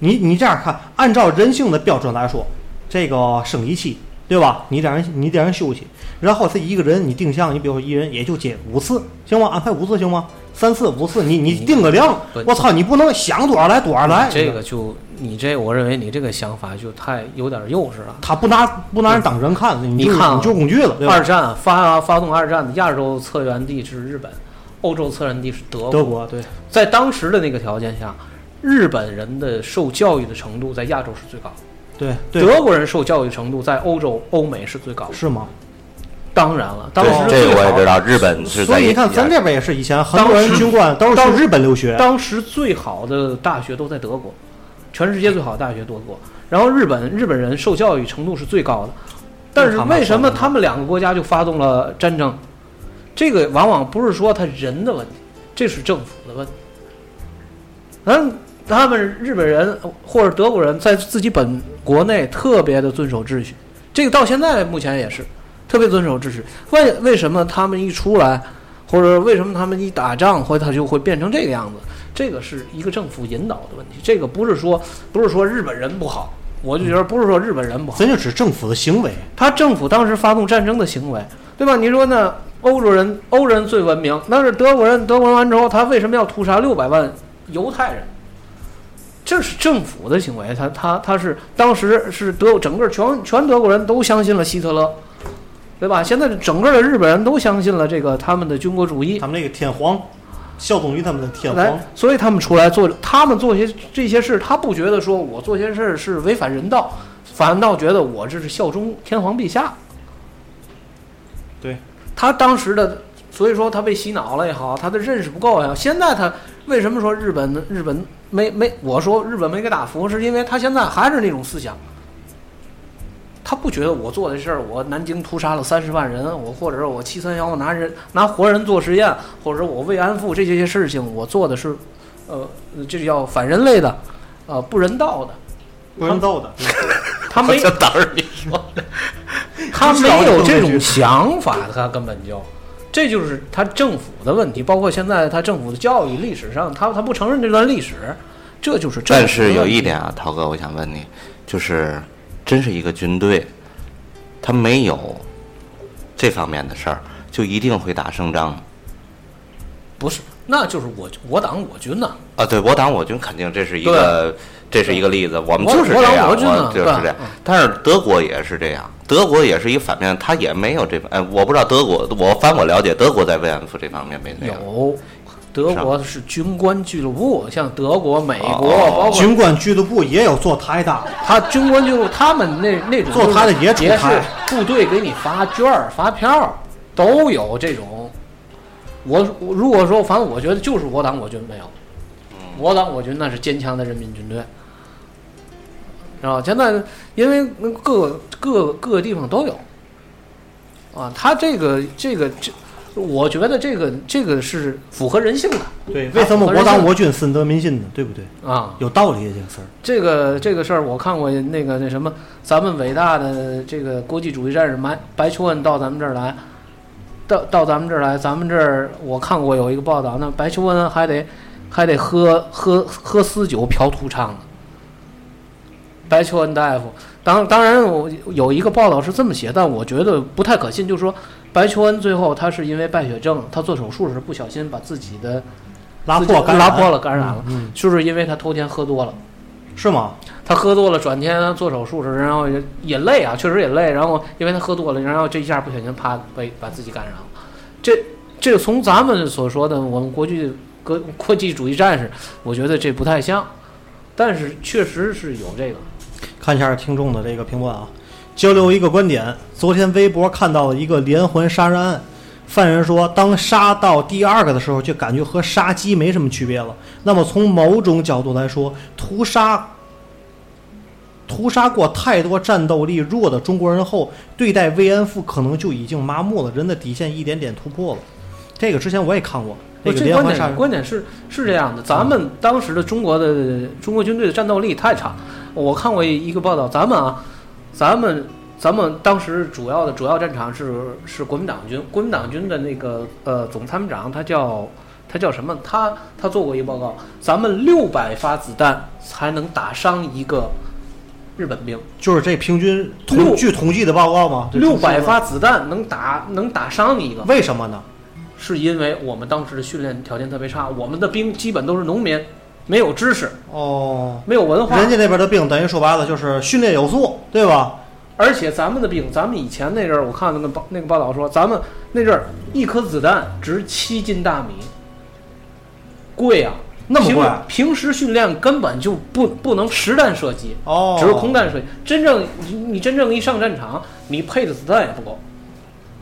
你你这样看，按照人性的标准来说，这个生理期，对吧？你让人你得让人休息，然后这一个人你定向，你比如说一人也就接五次，行吗？安排五次行吗？三次五次，你你定个量，我操，你不能想多少来多少来。这个就你这，我认为你这个想法就太有点幼稚了。他不拿不拿人当人看，你你看啊你就工具了，二战发发动二战的亚洲策源地是日本，欧洲策源地是德国。德国对，在当时的那个条件下，日本人的受教育的程度在亚洲是最高的，对对，德国人受教育程度在欧洲、欧美是最高的。是吗？当然了，当时这个我也知道，日本是在所以你看，咱这边也是以前很多人军官都是到日本留学，当时最好的大学都在德国，全世界最好的大学德国。然后日本日本人受教育程度是最高的，但是为什么他们两个国家就发动了战争？这个往往不是说他人的问题，这是政府的问题。嗯，他们日本人或者德国人在自己本国内特别的遵守秩序，这个到现在目前也是特别遵守秩序。为为什么他们一出来，或者为什么他们一打仗，或者他就会变成这个样子？这个是一个政府引导的问题，这个不是说不是说日本人不好，我就觉得不是说日本人不好，咱就指政府的行为。他政府当时发动战争的行为，对吧？你说呢？欧洲人，欧人最文明，但是德国人，德国人完之后，他为什么要屠杀六百万犹太人？这是政府的行为，他他他是当时是德整个全全德国人都相信了希特勒，对吧？现在整个的日本人都相信了这个他们的军国主义，他们那个天皇效忠于他们的天皇，，所以他们出来做，他们做些这些事，他不觉得说我做些事是违反人道，反倒觉得我这是效忠天皇陛下。对，他当时的，所以说他被洗脑了也好，他的认识不够也好。现在他为什么说日本的日本没没？我说日本没给打服，是因为他现在还是那种思想。他不觉得我做的事儿，我南京屠杀了三十万人，我或者是我七三幺拿人拿活人做实验，或者是我慰安妇这些事情，我做的是，呃，这叫反人类的，呃，不人道的。不人道的。他没就当着你说，他没有这种想法，他根本就，这就是他政府的问题。包括现在他政府的教育历史上，他他不承认这段历史，这就是政府但是有一点啊，涛哥，我想问你，就是真是一个军队，他没有这方面的事儿，就一定会打胜仗吗不是，那就是我我党我军呢、啊？对我党我军肯定这是一个，这是一个例子，我们就是这样，我党我军呢就是这样嗯。但是德国也是这样，德国也是一个反面，他也没有这，哎，我不知道德国，我反我了解，德国在慰安妇这方面没那样。有。德国是军官俱乐部，像德国、美国，哦包括军官俱乐部也有做台的，他军官俱乐部，他们那那种做他的也出也台是部队给你发券儿、发票儿，都有这种。我我如果说，反正我觉得就是我党我军没有，我党我军那是坚强的人民军队，是吧？现在因为各各各个地方都有，啊，他这个这个这，我觉得这个这个是符合人性的对，为什么我党我军深得民心呢？对不对？啊。有道理这个事儿。这个这个事儿，我看过那个那什么，咱们伟大的这个国际主义战士白白求恩到咱们这儿来，到到咱们这儿来，咱们这儿我看过有一个报道，那白求恩还得还得喝喝喝私酒嫖土娼呢。白求恩大夫，当当然我有一个报道是这么写，但我觉得不太可信，就是说白求恩最后他是因为败血症，他做手术时不小心把自己的拉破拉破了感染了，嗯，就是因为他头天喝多了。是吗？他喝多了，转天做手术时，然后也也累啊，确实也累。然后因为他喝多了，然后这一下不小心啪被把自己感染了。这这从咱们所说的我们国际国国际主义战士，我觉得这不太像，但是确实是有这个。看一下听众的这个评论啊，交流一个观点。昨天微博看到了一个连环杀人案，犯人说，当杀到第二个的时候，就感觉和杀鸡没什么区别了。那么从某种角度来说，屠杀屠杀过太多战斗力弱的中国人后，对待慰安妇可能就已经麻木了，人的底线一点点突破了。这个之前我也看过，这个这观点观点是是这样的，咱们当时的中国的中国军队的战斗力太差。我看过一个报道，咱们啊，咱们咱们当时主要的主要战场是是国民党军，国民党军的那个呃总参谋长他叫他叫什么？他他做过一个报告，咱们六百发子弹才能打伤一个日本兵，就是这平均统据统计的报告吗？六百发子弹能打能打伤你一个。为什么呢？是因为我们当时的训练条件特别差，我们的兵基本都是农民，没有知识，哦，没有文化，人家那边的病等于说白了就是训练有素，对吧？而且咱们的病，咱们以前那阵儿，我看那个报那个报道说，咱们那阵儿一颗子弹值七斤大米，贵啊！那么贵平时训练根本就不不能实弹射击，哦，只是空弹射击。真正你你真正一上战场，你配的子弹也不够，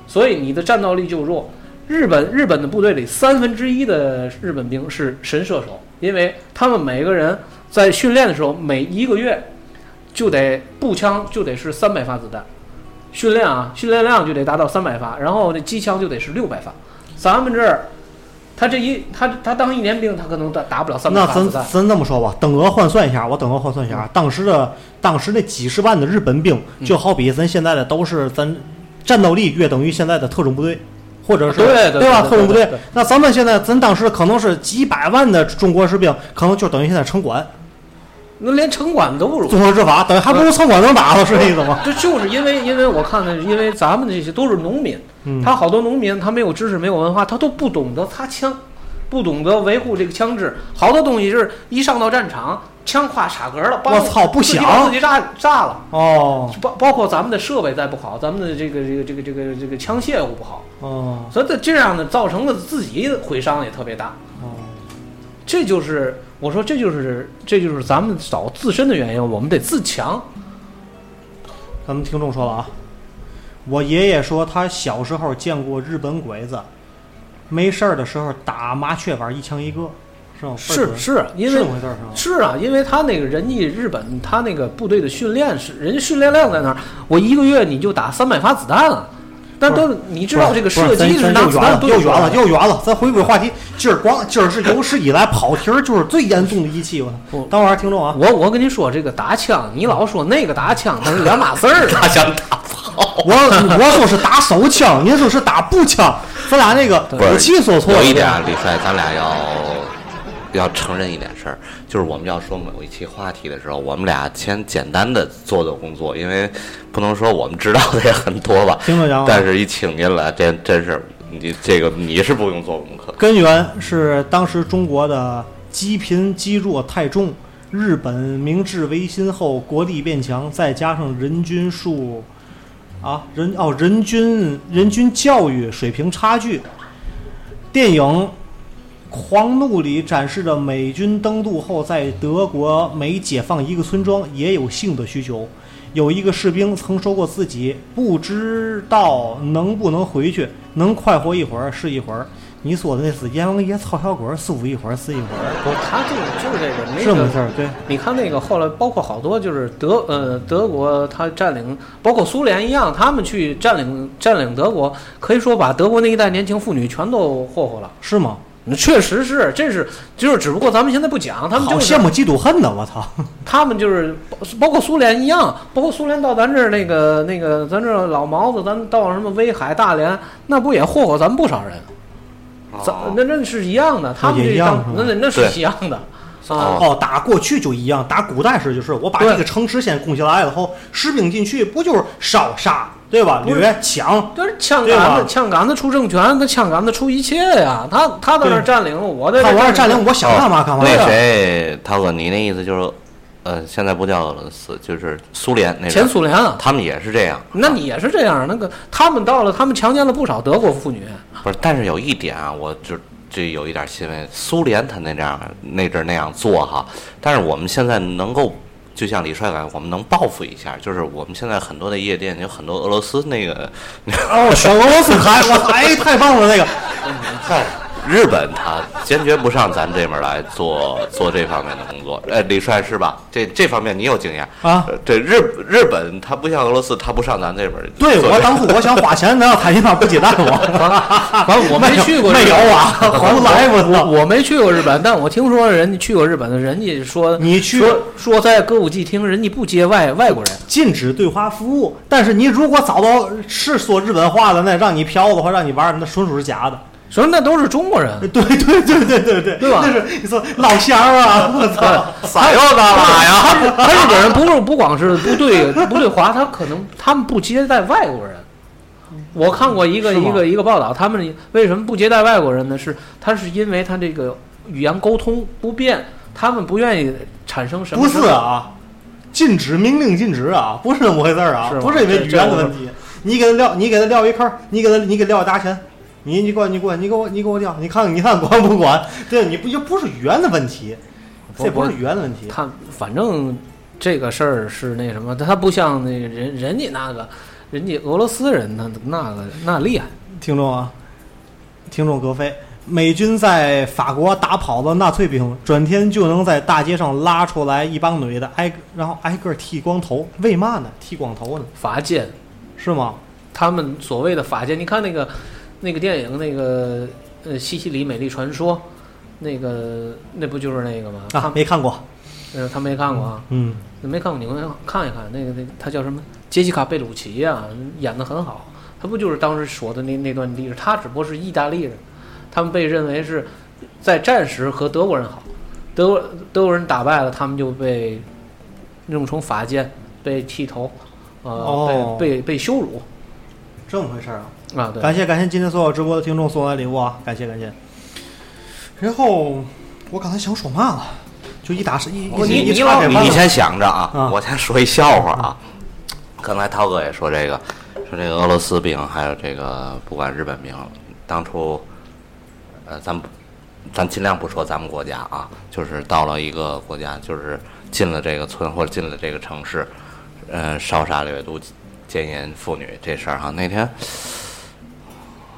所以你的战斗力就弱。日本日本的部队里三分之一的日本兵是神射手，因为他们每个人在训练的时候，每一个月就得步枪就得是三百发子弹，训练啊，训练量就得达到三百发，然后那机枪就得是六百发，咱们这儿，他这一他他当一年兵，他可能打打不了三百那咱发子弹。咱这么说吧，等额换算一下，我等额换算一下，啊当时的当时那几十万的日本兵，嗯就好比咱现在的都是咱战斗力约等于现在的特种部队，或者是对对吧？特种部队。那咱们现在咱当时可能是几百万的中国士兵，可能就等于现在城管那连城管都不如。综合执法，等于还不如城管能打了，是这意思吗？这就是因为，因为我看的，因为咱们这些都是农民，嗯他好多农民他没有知识，没有文化，他都不懂得擦枪，不懂得维护这个枪支，好多东西就是一上到战场，枪跨插格了，我操不自己响自己炸炸了。哦包包括咱们的设备再不好，咱们的这个这个这个这个这个枪械又不好，哦所以这这样呢，造成了自己毁伤也特别大。哦，这就是我说，这就是这就是咱们找自身的原因，我们得自强。咱们听众说了啊，我爷爷说他小时候见过日本鬼子，没事儿的时候打麻雀板一枪一个，是是是，因为是啊，因为他那个人家日本他那个部队的训练是人家训练量在那儿，我一个月你就打三百发子弹了，但都你知道这个射击是拿子弹咱又远了，又远了，又远了。咱回归话题，今儿光今儿是有史以来跑题儿就是最严重的一期，我操不！等会儿听众啊，我我跟你说，这个打枪，你老说那个打枪，那是两码事儿。他想打炮。我 我说是打手枪，您说是打步枪，咱俩那个武器说错了。有一点啊，李帅，咱俩要要承认一点事儿，就是我们要说某一期话题的时候，我们俩先简单的做做工作，因为不能说我们知道的也很多吧。听着讲啊但是一请您来，这真是你这个你是不用做功课。根源是当时中国的积贫积弱太重，日本明治维新后国力变强，再加上人均数啊人哦人均人均教育水平差距，电影《狂怒》里展示着美军登陆后在德国每解放一个村庄也有性的需求。有一个士兵曾说过自己不知道能不能回去，能快活一会儿是一会儿。你说的那是阎王爷操小鬼儿，舒服一会儿是一会儿，不，他这个就是这个，没什么事儿。对，你看那个后来，包括好多就是德呃德国，他占领，包括苏联一样，他们去占领占领德国，可以说把德国那一代年轻妇女全都霍霍了。是吗？那确实是，这是就是只不过咱们现在不讲，他们好就是羡慕嫉妒恨呢，我操！他们就是包包括苏联一样，包括苏联到咱这儿那个那个咱这老毛子，咱到什么威海、大连，那不也霍霍咱们不少人？咱那那是一样的，他们这也一样那那那是一样的啊。哦，打过去就一样，打古代时就是我把这个城池先攻下来了后，士兵进去不就是烧杀对吧？不是掠抢，就是枪杆子，枪杆子出政权，他枪杆子出一切呀。他他在那占领，我在那占领，我想干嘛干嘛。那谁，涛哥，你那意思就是，呃，现在不叫俄罗斯，就是苏联那边前苏联啊。他们也是这样。那你也是这样？那个他们到了，他们强奸了不少德国妇女。不是，但是有一点啊，我就这有一点欣慰，苏联他那样那阵儿那样做哈，但是我们现在能够。就像李帅来，我们能报复一下，就是我们现在很多的夜店有很多俄罗斯那个，哦，选俄罗斯还，我操，哎，太棒了，那个。在日本他坚决不上咱这边来做做这方面的工作。哎，李帅是吧？这这方面你有经验啊呃这日日本他不像俄罗斯，他不上咱这边。对我当初我想花钱，难道他地方不接待我？反正我没去过，没有啊，黄不来我操！我没去过日本，但我听说人家去过日本的，人家说你去说说在歌舞伎厅，人家不接外外国人。禁止对华服务，但是你如果找到是说日本话的，那让你嫖的话让你玩，那纯属是假的。说那都是中国人，对对对对对对，对吧那是你说老乡啊，我操！撒又干嘛呀？他日本人不是不光是不对不对华，他可能他们不接待外国人。我看过一个一个一个报道，他们为什么不接待外国人呢？是他是因为他这个语言沟通不便，他们不愿意产生什么不是啊，禁止明令禁止啊，不是那么回事儿啊是，不是因为语言的问题。你给他撂，你给他撂一坑，你给他你给撂大钱，你你给我你给我你给我你给我调，你看看你看管不管？对，你不就不是语言的问题，这不是语言的问题。他反正这个事儿是那什么，他不像那人人家那个，人家俄罗斯人那那个那厉害。听众啊，听众格飞，美军在法国打跑了纳粹兵，转天就能在大街上拉出来一帮女的，挨个然后挨个剃光头，为嘛呢？剃光头呢？法奸，是吗？他们所谓的法奸，你看那个那个电影那个呃《西西里美丽传说》，那个那不就是那个吗？啊他，没看过，呃他没看过啊，嗯，没看过你们看一看那个那个他叫什么？杰西卡贝鲁奇呀、演的很好。他不就是当时说的那那段历史？他只不过是意大利人，他们被认为是在战时和德国人好，德国德国人打败了，他们就被弄成法剑，被剃头，呃，哦被被被羞辱这么回事儿啊。啊，对。感谢感谢今天所有直播的听众送来礼物啊，感谢感谢。然后我刚才想说嘛了，就一打是一不一一你你老岔开完了你先想着啊，啊我先说一笑话啊。刚才涛哥也说这个，说这个俄罗斯兵，还有这个不管日本兵，当初，呃，咱不，咱尽量不说咱们国家啊，就是到了一个国家，就是进了这个村或者进了这个城市，呃，烧杀掠夺、奸淫妇女这事儿哈。那天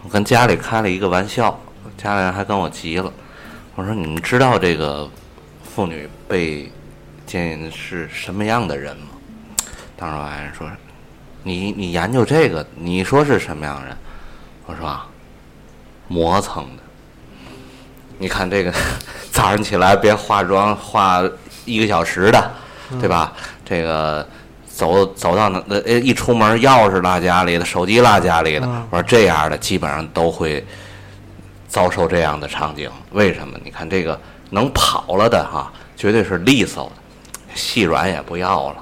我跟家里开了一个玩笑，家里人还跟我急了，我说你们知道这个妇女被奸淫是什么样的人吗？当时我爱人说：“你你研究这个，你说是什么样的人？”我说：“啊，磨蹭的。你看这个 早上起来别化妆化一个小时的，对吧？这个走走到哪呃一出门钥匙落家里了，手机落家里了。嗯我说这样的基本上都会遭受这样的场景。为什么？你看这个能跑了的哈，绝对是利索的，细软也不要了。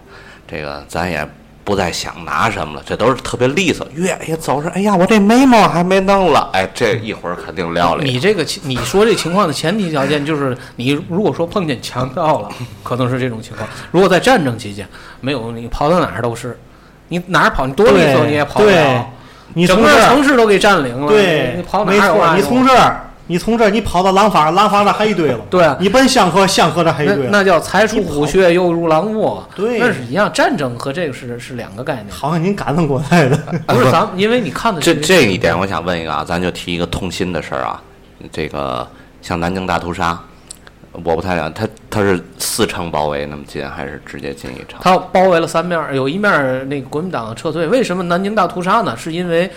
这个咱也不再想拿什么了，这都是特别利索。越也走着，哎呀，我这眉毛还没弄了，哎，这一会儿肯定撂了。你这个情，你说这情况的前提条件就是，你如果说碰见强盗了，可能是这种情况；如果在战争期间，没有你跑到哪儿都是，你哪儿跑，你多利索你也跑不对了，，整个你从这儿城市都给占领了，对，你跑哪儿有啊有从这儿，你从这儿，你跑到廊坊，廊坊那还一堆了。对啊你奔香河，香河那还一堆了。那叫才出虎穴，又入狼窝，对那是一样。战争和这个是是两个概念，好像您赶上过来的。不是咱们，因为你看的这这一点，我想问一个啊，咱就提一个痛心的事儿啊，这个像南京大屠杀，我不太了解，他他是四城包围那么近，还是直接进一城？他包围了三面儿，有一面儿那个国民党撤退。为什么南京大屠杀呢？是因为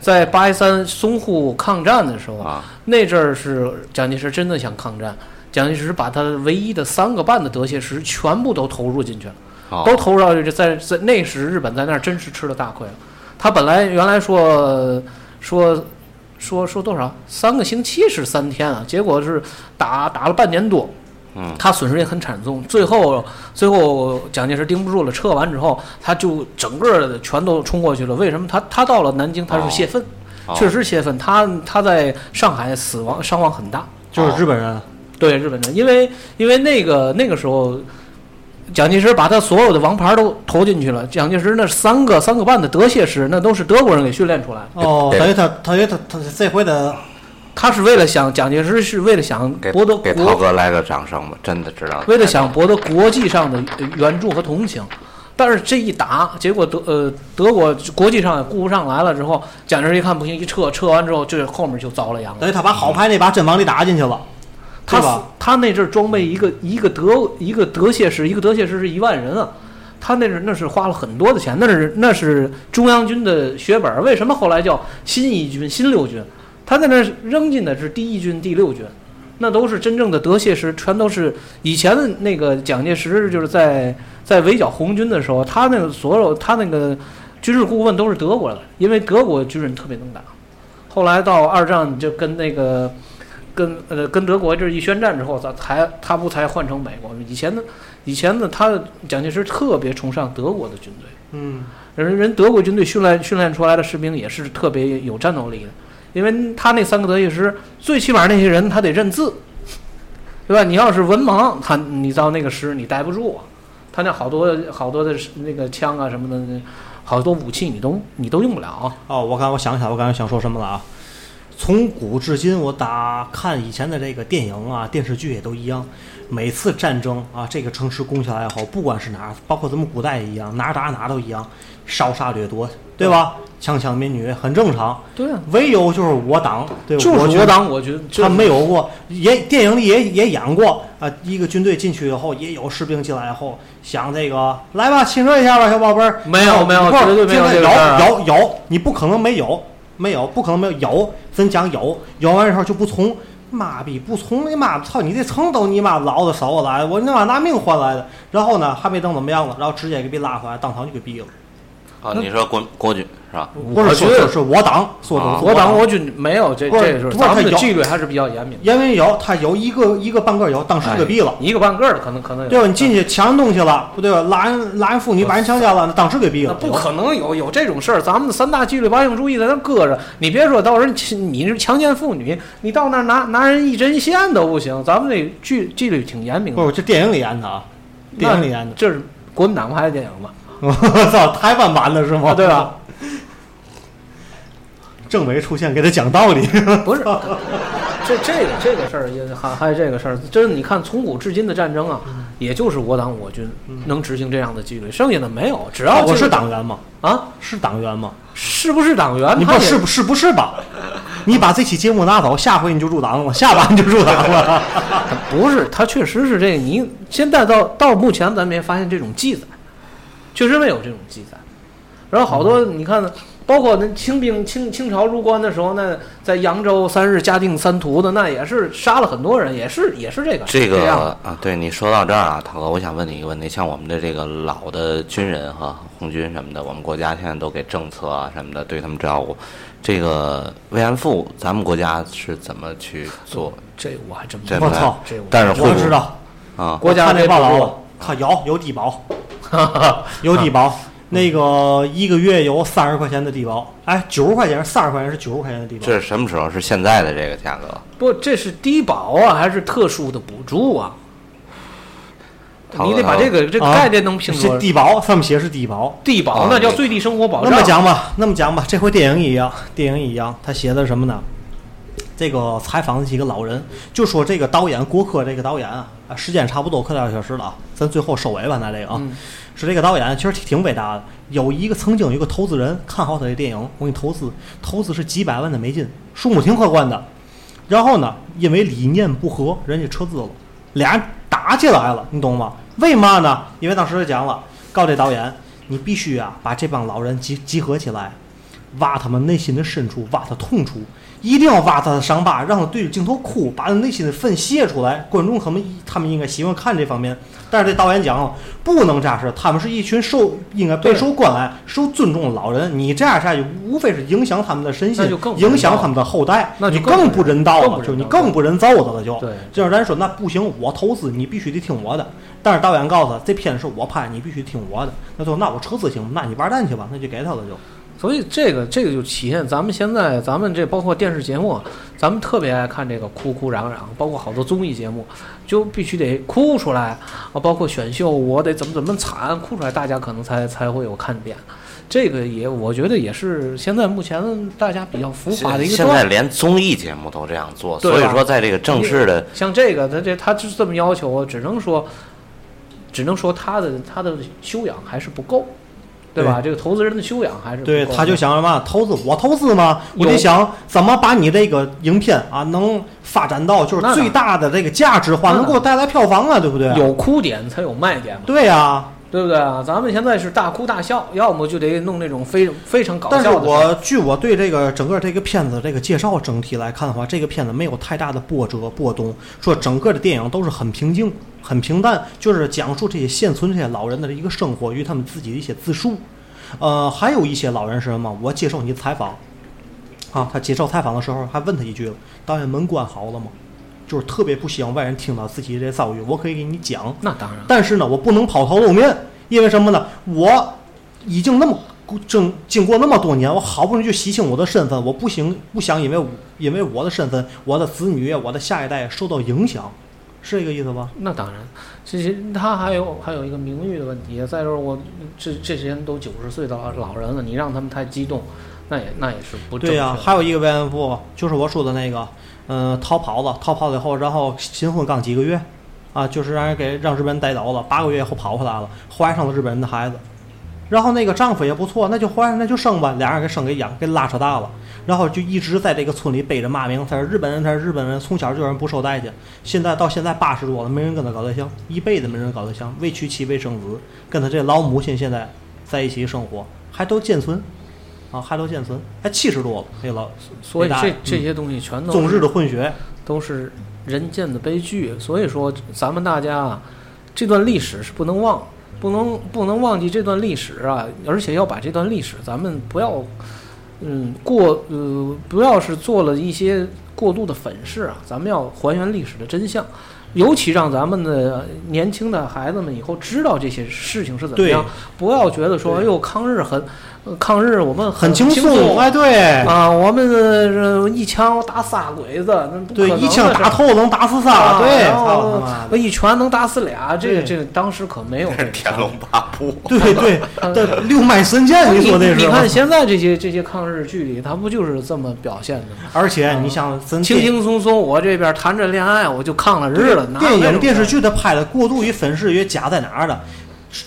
在八一三淞沪抗战的时候，啊那阵儿是蒋介石真的想抗战，蒋介石把他唯一的三个半的德械师全部都投入进去了。哦都投入到这在在那时日本在那儿真是吃了大亏了。他本来原来说说说说多少三个星期是三天啊，结果是打打了半年多。嗯他损失也很惨重，最后最后蒋介石盯不住了，撤完之后，他就整个的全都冲过去了。为什么？他他到了南京，他是泄愤，哦确实泄愤。他他在上海死亡伤亡很大，就是日本人，对日本人，因为因为那个那个时候，蒋介石把他所有的王牌都投进去了。蒋介石那三个三个半的德械师，那都是德国人给训练出来的。哦，对等于他，等于他，他这回的他是为了想，蒋介石是为了想博得给涛，哥来个掌声吧，真的知道。为了想博得国际上的援助和同情。但是这一打，结果德呃德国国际上也顾不上来了之后，蒋介石一看不行，一撤，撤完之后，这后面就遭了殃了。等于他把好牌那把真往里打进去了，他吧？他那阵儿装备一个一个德一个德械师，一个德械师是一万人啊。他那是那是花了很多的钱，那是那是中央军的血本。为什么后来叫新一军、新六军？他在那儿扔进的是第一军、第六军，那都是真正的德械师，全都是以前的那个蒋介石就是在在围剿红军的时候，他那个所有他那个军事顾问都是德国的，因为德国军人特别能打。后来到二战就跟那个跟呃跟德国这一宣战之后，咱才他不才换成美国？以前呢，以前呢，他蒋介石特别崇尚德国的军队，嗯，人人德国军队训练训练出来的士兵也是特别有战斗力的，因为他那三个德械师，最起码那些人他得认字，对吧？你要是文盲，他你到那个师你待不住啊，他那好多好多的那个枪啊什么的，好多武器你都你都用不了啊。哦，我刚我想起来，我刚才想说什么了啊？从古至今，我打看以前的这个电影啊、电视剧也都一样。每次战争啊，这个城市攻下来以后，不管是哪，包括咱们古代也一样，哪打哪都一样，烧杀掠夺，对吧？枪枪民女很正常。对啊，唯有就是我党，对吧，就是我党，我觉得就是他没有过，也电影里也也演过啊。一个军队进去以后，也有士兵进来以后想这个来吧，亲热一下吧，小宝贝儿。没有没有绝对没有有有有，你不可能没有。没有，不可能没有。有，咱讲有，有完之后就不从。妈逼，不从你妈！操你这层都你妈老子手来，我他妈拿命换来的。然后呢，还没等怎么样了，然后直接给被拉回来，当场就给毙了。啊，你说国国军是吧？我觉得说是是我党说啊的，我党我军没有这这个是，咱们的纪律还是比较严明的。因为有他有一个一个半个有，当时就给毙了。一个半个的可能可能有对吧？你进去抢人东西了，不对吧？拉人拉人妇女把人强奸了，那当时给毙了。不可能有有这种事儿，咱们的三大纪律八项注意在那搁着。你别说到人你是强奸妇女，你到那拿拿人一针线都不行。咱们这纪纪律挺严明。不是这电影里演的啊，电影里演的。这是国民党拍的电影吧？我 操，台湾版的是吗？啊对吧？政委出现给他讲道理。不是，这这个这个事儿也还还有这个事儿，真是你看从古至今的战争啊，也就是我党我军能执行这样的纪律，剩下的没有。只要我是党员吗？啊，是党员吗？是不是党员？你不是不是不是吧？你把这期节目拿走，下回你就入党了，下把你就入党了。不是，他确实是这个。你现在到到目前，咱们也发现这种记载，确实没有这种记载。然后好多你看，包括那清兵清清朝入关的时候，那在扬州三日嘉定三屠的，那也是杀了很多人，也是也是这个这个啊，对你说到这儿啊，涛哥，我想问你一个问题，像我们的这个老的军人哈，红军什么的，我们国家现在都给政策啊什么的对他们照顾，这个慰安妇，咱们国家是怎么去做？这我还真不知道但是会不我知道，啊，国家我看这报道这了，他有有低保，有低保。那个一个月有三十块钱的低保，哎，九十块钱，三十块钱是九十块钱的低保。这是什么时候？是现在的这个价格？不，这是低保啊，还是特殊的补助啊？你得把这个这个啊概念弄清楚是。低保，上面写是低保。低保啊那叫最低生活保障。那么讲吧，那么讲吧，这回电影一样，电影一样，他写的什么呢？这个采访的几个老人，就说这个导演郭柯这个导演啊，啊，时间差不多快两个小时了啊，咱最后收尾吧，咱这个啊，嗯是这个导演其实挺挺伟大的。有一个曾经有一个投资人看好他的电影，我给你投资，投资是几百万的美金，数目挺可观的。然后呢，因为理念不合，人家撤资了，俩人打起来了，你懂吗？为嘛呢？因为当时就讲了，告这导演，你必须啊把这帮老人集集合起来，挖他们内心的深处，挖他痛处，一定要挖他的伤疤，让他对着镜头哭，把他内心的愤泄出来。观众他们他们应该喜欢看这方面，但是这导演讲了，不能这样式，他们是一群受应该备受关爱、受尊重的老人，你这样下去，无非是影响他们的身心影响他们的后代，那就你更更不不人道了，就你更不人造的了，就。对这样咱说那不行，我投资你必须得听我的。但是导演告诉他，这片是我拍，你必须听我的。那就那我撤资行吗？那你玩蛋去吧，那就给他了就。所以这个这个就体现咱们现在咱们这包括电视节目，咱们特别爱看这个哭哭嚷嚷，包括好多综艺节目，就必须得哭出来啊，包括选秀，我得怎么怎么惨，哭出来，大家可能才才会有看点。这个也我觉得也是现在目前大家比较浮华的一个现在。连综艺节目都这样做，所以说在这个正式的像这个，他这他就是这么要求，我只能说，只能说他的他的修养还是不够，对吧？这个投资人的修养还是对，他就想什么投资，我投资嘛？我有得想怎么把你这个影片啊，能发展到就是最大的这个价值化，能给我带来票房啊，对不对？有哭点才有卖点嘛。对呀、对不对啊？咱们现在是大哭大笑，要么就得弄那种非非常搞笑的事儿。我据我对这个整个这个片子这个介绍整体来看的话，这个片子没有太大的波折波动，说整个的电影都是很平静、很平淡，就是讲述这些现存这些老人的一个生活与他们自己的一些自述。呃，还有一些老人是什么？我接受你采访，啊，他接受采访的时候还问他一句：“导演门关好了吗？”就是特别不希望外人听到自己这遭遇，我可以给你讲，那当然，但是呢，我不能抛头露面，因为什么呢？我已经那么正经过那么多年，我好不容易就洗清我的身份，我不行不想因为我因为我的身份，我的子女、我的下一代受到影响，是这个意思吧？那当然，其实他还有还有一个名誉的问题。再说我这这些人都九十岁的老老人了，你让他们太激动，那也那也是不对呀、还有一个慰安妇，就是我说的那个，嗯、逃跑了，逃跑了以后，然后新婚刚几个月，啊，就是让人给让日本人带走了，八个月以后跑回来了，怀上了日本人的孩子，然后那个丈夫也不错，那就怀那就生吧，俩人给生给养给拉扯大了，然后就一直在这个村里背着骂名，他是日本人，他是日本人，从小就让人不受待见，现在到现在八十多了，没人跟他搞对象，一辈子没人搞对象，未娶妻未生子，跟他这老母亲现在在一起生活，还都健存。啊，哈罗剑存还七十多了，黑老所以这这些东西全都中日是的混血，都是人间的悲剧。所以说，咱们大家啊，这段历史是不能忘，不能不能忘记这段历史啊，而且要把这段历史，咱们不要，嗯，过呃，不要是做了一些过度的粉饰啊，咱们要还原历史的真相。尤其让咱们的年轻的孩子们以后知道这些事情是怎么样，不要觉得说，哎呦，抗日很，呃抗日我们很轻轻松，哎，对，啊，我们呃一枪打仨鬼子，那不可对，一枪打透能打死仨，啊对，操他妈的我一拳能打死俩，这个这个当时可没有这个天龙八部，对对对，六脉神剑，你说那是你？看现在这些这些抗日剧里，他不就是这么表现的吗？而且你想，轻轻松松，我这边谈着恋爱，我就抗了日了。电影电视剧它拍的过度与粉饰与假在哪儿的？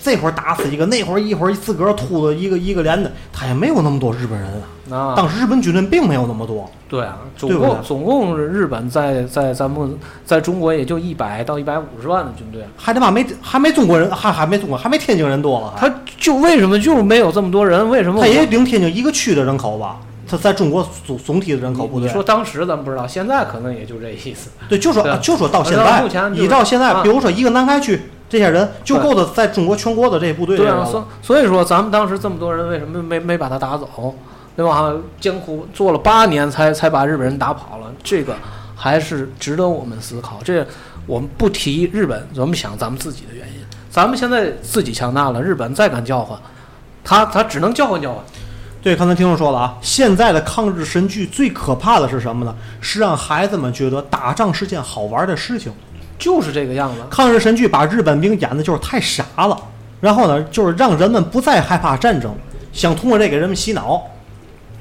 这会儿打死一个，那会儿一会儿自个儿秃了一个一个连的，他也没有那么多日本人啊。啊，当时日本军队并没有那么多，对啊，总共总共日本在在咱们在中国也就一百到一百五十万的军队，还他妈没还没中国人，还还没中国还没天津人多了。他就为什么就是没有这么多人？为什么他也顶天津一个区的人口吧？他在中国总总体的人口不对你说。当时咱们不知道，现在可能也就这意思。对，就说就说到现在你到现在，啊比如说一个南开区这些人，就够他在中国全国的这些部队对所以说咱们当时这么多人，为什么没没把他打走？对吧？艰苦做了八年才才把日本人打跑了，这个还是值得我们思考。这我们不提日本，我们想咱们自己的原因。咱们现在自己强大了，日本再敢叫唤，他他只能叫唤叫唤。对，刚才听众说了啊，现在的抗日神剧最可怕的是什么呢？是让孩子们觉得打仗是件好玩的事情。就是这个样子。抗日神剧把日本兵演的就是太傻了，然后呢，就是让人们不再害怕战争，想通过这给人们洗脑。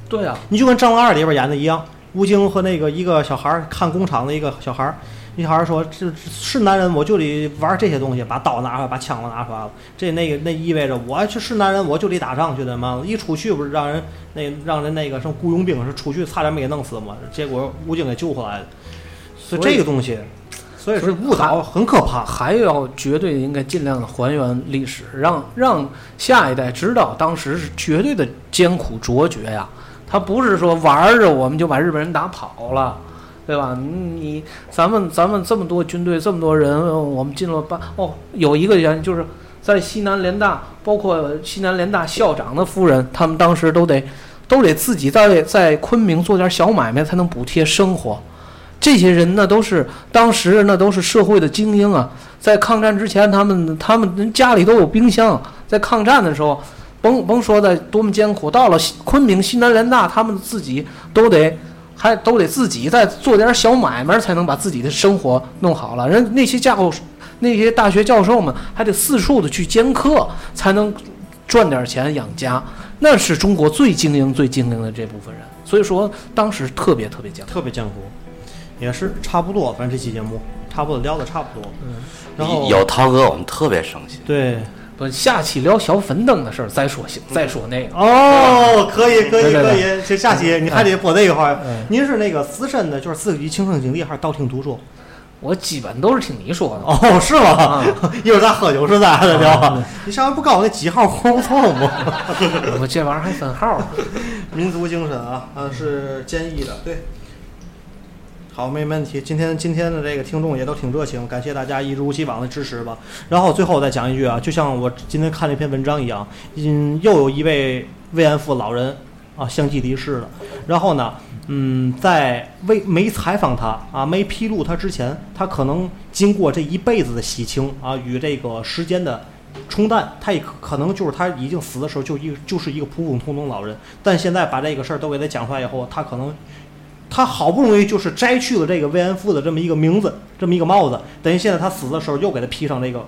对啊，你就跟《战狼二》里边演的一样，吴京和那个一个小孩儿看工厂的一个小孩儿，那小孩儿说：“这是男人，我就得玩这些东西，把刀拿出来，把枪拿出来了。这那个那意味着我是男人，我就得打仗去的嘛。一出去不是让人那让人那个什么雇佣兵是出去差点没给弄死嘛，结果吴京给救回来了。所以这个东西，所以是误导，很可怕。还要绝对应该尽量的还原历史，让让下一代知道当时是绝对的艰苦卓绝呀。他不是说玩着我们就把日本人打跑了，对吧？你你咱们咱们这么多军队，这么多人，呃我们进了八哦，有一个原因就是在西南联大，包括西南联大校长的夫人，他们当时都得都得自己在在昆明做点小买卖才能补贴生活。这些人呢，都是当时那都是社会的精英啊。在抗战之前，他们他们家里都有冰箱。在抗战的时候，甭甭说在多么艰苦，到了昆明西南联大，他们自己都得还都得自己再做点小买卖，才能把自己的生活弄好了。人那些教那些大学教授们还得四处的去兼课，才能赚点钱养家。那是中国最精英、最精英的这部分人。所以说，当时特别特别艰苦。特别艰苦，也是差不多，反正这期节目差不多聊的差不多。嗯，然后有涛哥，我们特别省心。对不，下期聊小粉灯的事儿再说，再说那个。哦，可以可以可以，这下期你还得播那一块儿嗯。您是那个资深的，就是自己亲身经历，还是道听途说？我基本都是听你说的。哦，是吗啊？一会儿咱喝酒时咱还得聊。你上回不告诉我那几号活不错吗？我这玩意儿还分号呢。民族精神啊，啊是坚毅的，对。好，没问题。今天今天的这个听众也都挺热情，感谢大家一如既往的支持吧。然后最后再讲一句啊，就像我今天看了一篇文章一样，嗯，又有一位慰安妇老人啊相继离世了。然后呢，嗯，在未没采访他啊，没披露他之前，他可能经过这一辈子的洗清啊，与这个时间的冲淡，他也可能就是他已经死的时候就一就是一个普普通通老人，但现在把这个事儿都给他讲出来以后，他可能他好不容易就是摘去了这个慰安妇的这么一个名字，这么一个帽子，等于现在他死的时候又给他披上这个，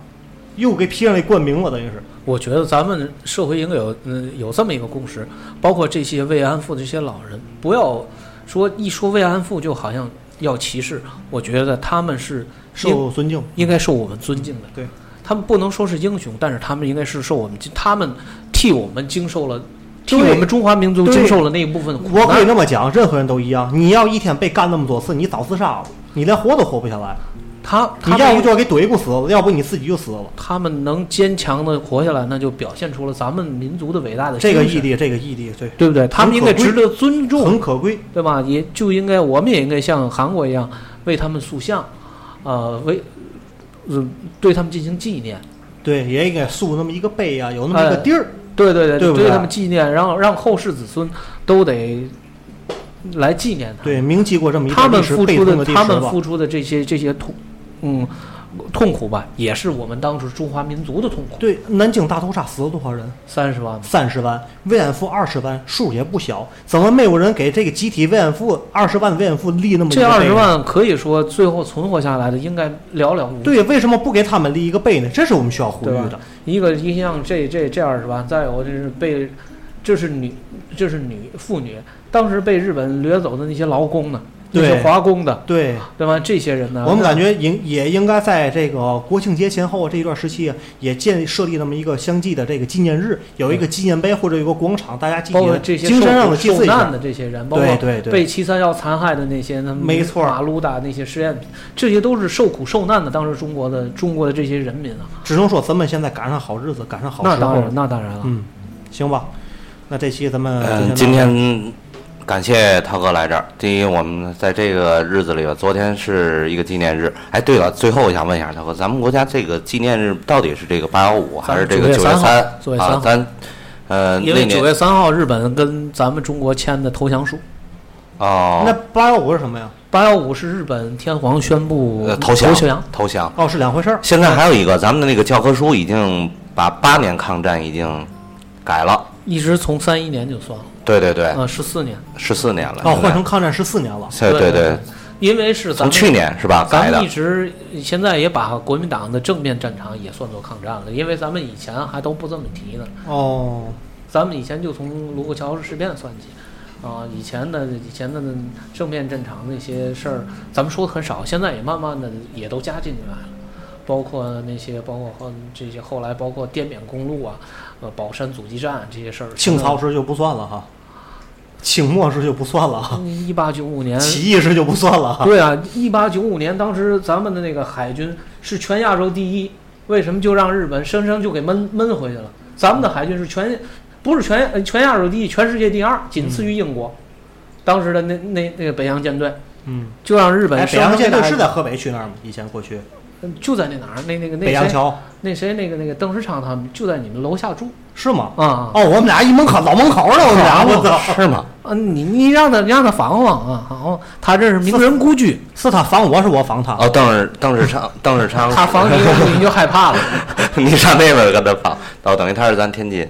又给披上这冠名了，等于是。我觉得咱们社会应该有嗯有这么一个共识，包括这些慰安妇的这些老人，不要说一说慰安妇就好像要歧视。我觉得他们是受尊敬，应该受我们尊敬的。对，他们不能说是英雄，但是他们应该是受我们他们替我们经受了。替对我们中华民族对经受了那一部分苦我可以难，这么讲，任何人都一样。你要一天被干那么多次，你早自杀了，你连活都活不下来。他你要不就给怼过死了，要不你自己就死了。他们能坚强的活下来，那就表现出了咱们民族的伟大的这个毅力，这个毅力，对，对不对？他们应该值得尊重，很可贵。对吧？也就应该，我们也应该像韩国一样为他们塑像，呃，为，嗯，对他们进行纪念。对，也应该塑那么一个碑啊，有那么一个地儿。对对对，对他们纪念，然后让后世子孙都得来纪念他。对，铭记过这么一他们付出的，他们。付出的这些这些痛，嗯，痛苦吧，也是我们当时中华民族的痛苦。对，南京大屠杀死了多少人？三十万，三十万，慰安妇二十万，数也不小。怎么没有人给这个集体慰安妇二十万慰安妇立那么一这二十？万可以说最后存活下来的应该寥寥无几。对，为什么不给他们立一个碑呢？这是我们需要呼吁的。一个一像这这这二十万，再有就是被，这是女，这是女妇女，当时被日本掠走的那些劳工呢，那对些华工的，对，对吧？这些人呢，我们感觉应也应该在这个国庆节前后这一段时期，也建设立那么一个相继的这个纪念日，有一个纪念碑或者有个广场，大家祭包括这些受精神上的祭祀一下受难的。这些人，包括对对对被七三幺残害的那些，没错马路的那些实验品，这些都是受苦受难的。当时中国的中国的这些人民啊，只能说咱们现在赶上好日子，赶上好时候那当然，。那当然了。嗯，行吧，那这期咱们今天感谢涛哥来这儿。第一，我们在这个日子里吧，昨天是一个纪念日。哎，对了，最后我想问一下涛哥，咱们国家这个纪念日到底是这个八幺五还是这个九月3号九三9月3啊？咱呃因为九月三号日本跟咱们中国签的投降书，哦，那八幺五是什么呀？八幺五是日本天皇宣布呃投降，降投降。哦，是两回事儿。现在还有一个，咱们的那个教科书已经把八年抗战已经改了。一直从三一年就算了，对对对，呃，十四年，十四年了。哦，换成抗战十四年了。对对对，因为是咱们从去年是吧改的咱们一？直现在也把国民党的正面战场也算作抗战了，因为咱们以前还都不这么提呢，哦，咱们以前就从卢沟桥事变算起。啊，以前的以前的正面战场那些事儿，咱们说的很少，现在也慢慢的也都加进来了，包括那些，包括后这些后来包括滇缅公路啊，呃，宝山阻击战这些事儿。清朝时就不算了哈，清末时就不算了哈，一八九五年，起义时就不算了哈。对啊，一八九五年当时咱们的那个海军是全亚洲第一，为什么就让日本生生就给闷闷回去了？咱们的海军是全不是全呃全亚洲第一，全世界第二，仅次于英国。当时的那那那个北洋舰队嗯，就让日本哎，北洋舰队是在河北区那儿吗？以前过去就在那哪儿？那那个那谁北洋桥那谁那个那个邓世昌他们就在你们楼下住是吗？啊啊哦，我们俩一门口老门口了，我们俩我操，是吗？啊！你你让他让他防防啊！好，他这是名人故居，是他防我，是我防他。哦，邓世邓世昌，邓世昌，他防你你就害怕了。你上那边跟他防，哦，等于他是咱天津。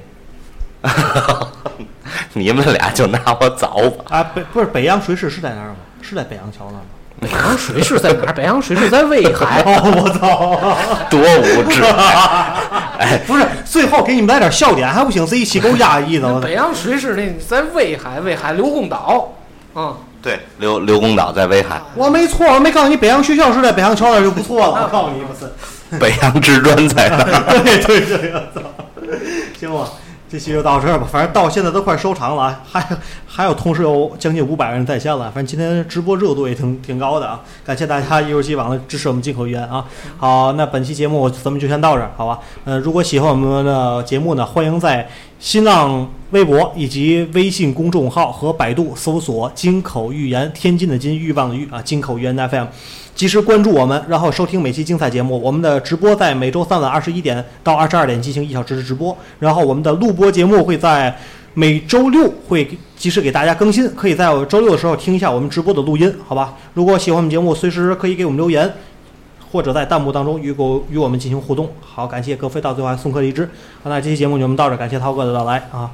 你们俩就拿我找吧。啊，北不是北洋水师是在那儿吗？是在北洋桥那儿吗？北洋水师在哪儿？北洋水师在威海。哦，我操！多无知！哎，不是，最后给你们来点笑点还不行？这一期够压抑的。北洋水师那在威海，威海刘公岛。嗯，对，刘刘公岛在威海，我没错，我没告诉你北洋学校是在北洋桥那儿就不错了。我告诉你，不是。北洋知专在那儿。对对对，我操！行吧，这期就到这儿吧。反正到现在都快收场了啊，还还有同时有将近五百个人在线了。反正今天直播热度也挺挺高的啊，感谢大家一如既往的支持我们进口玉言啊。好，那本期节目咱们就先到这儿，好吧？呃，如果喜欢我们的节目呢，欢迎在新浪微博以及微信公众号和百度搜索“金口玉言”，天津的津，欲望的欲啊，金口玉言 FM。及时关注我们，然后收听每期精彩节目。我们的直播在每周三晚二十一点到二十二点进行一小时的直播，然后我们的录播节目会在每周六会及时给大家更新，可以在我周六的时候听一下我们直播的录音，好吧？如果喜欢我们节目，随时可以给我们留言，或者在弹幕当中与我与我们进行互动。好，感谢各位到最后还送客荔枝。好，那这期节目就我们到这儿，感谢涛哥的到来啊！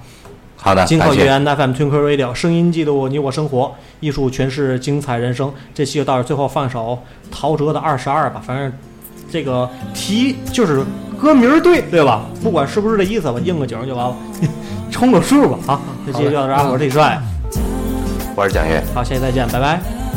好的。金口语言 FM Twinkle Radio，声音记录你我生活，艺术诠释精彩人生。这期就到这儿，最后放一首陶喆的《二十二》吧。反正这个题就是歌名对，对吧？不管是不是这意思吧，应个景就完了，充个数吧啊！这期就到这儿，我是李帅，我是蒋越。好，下期再见，拜拜。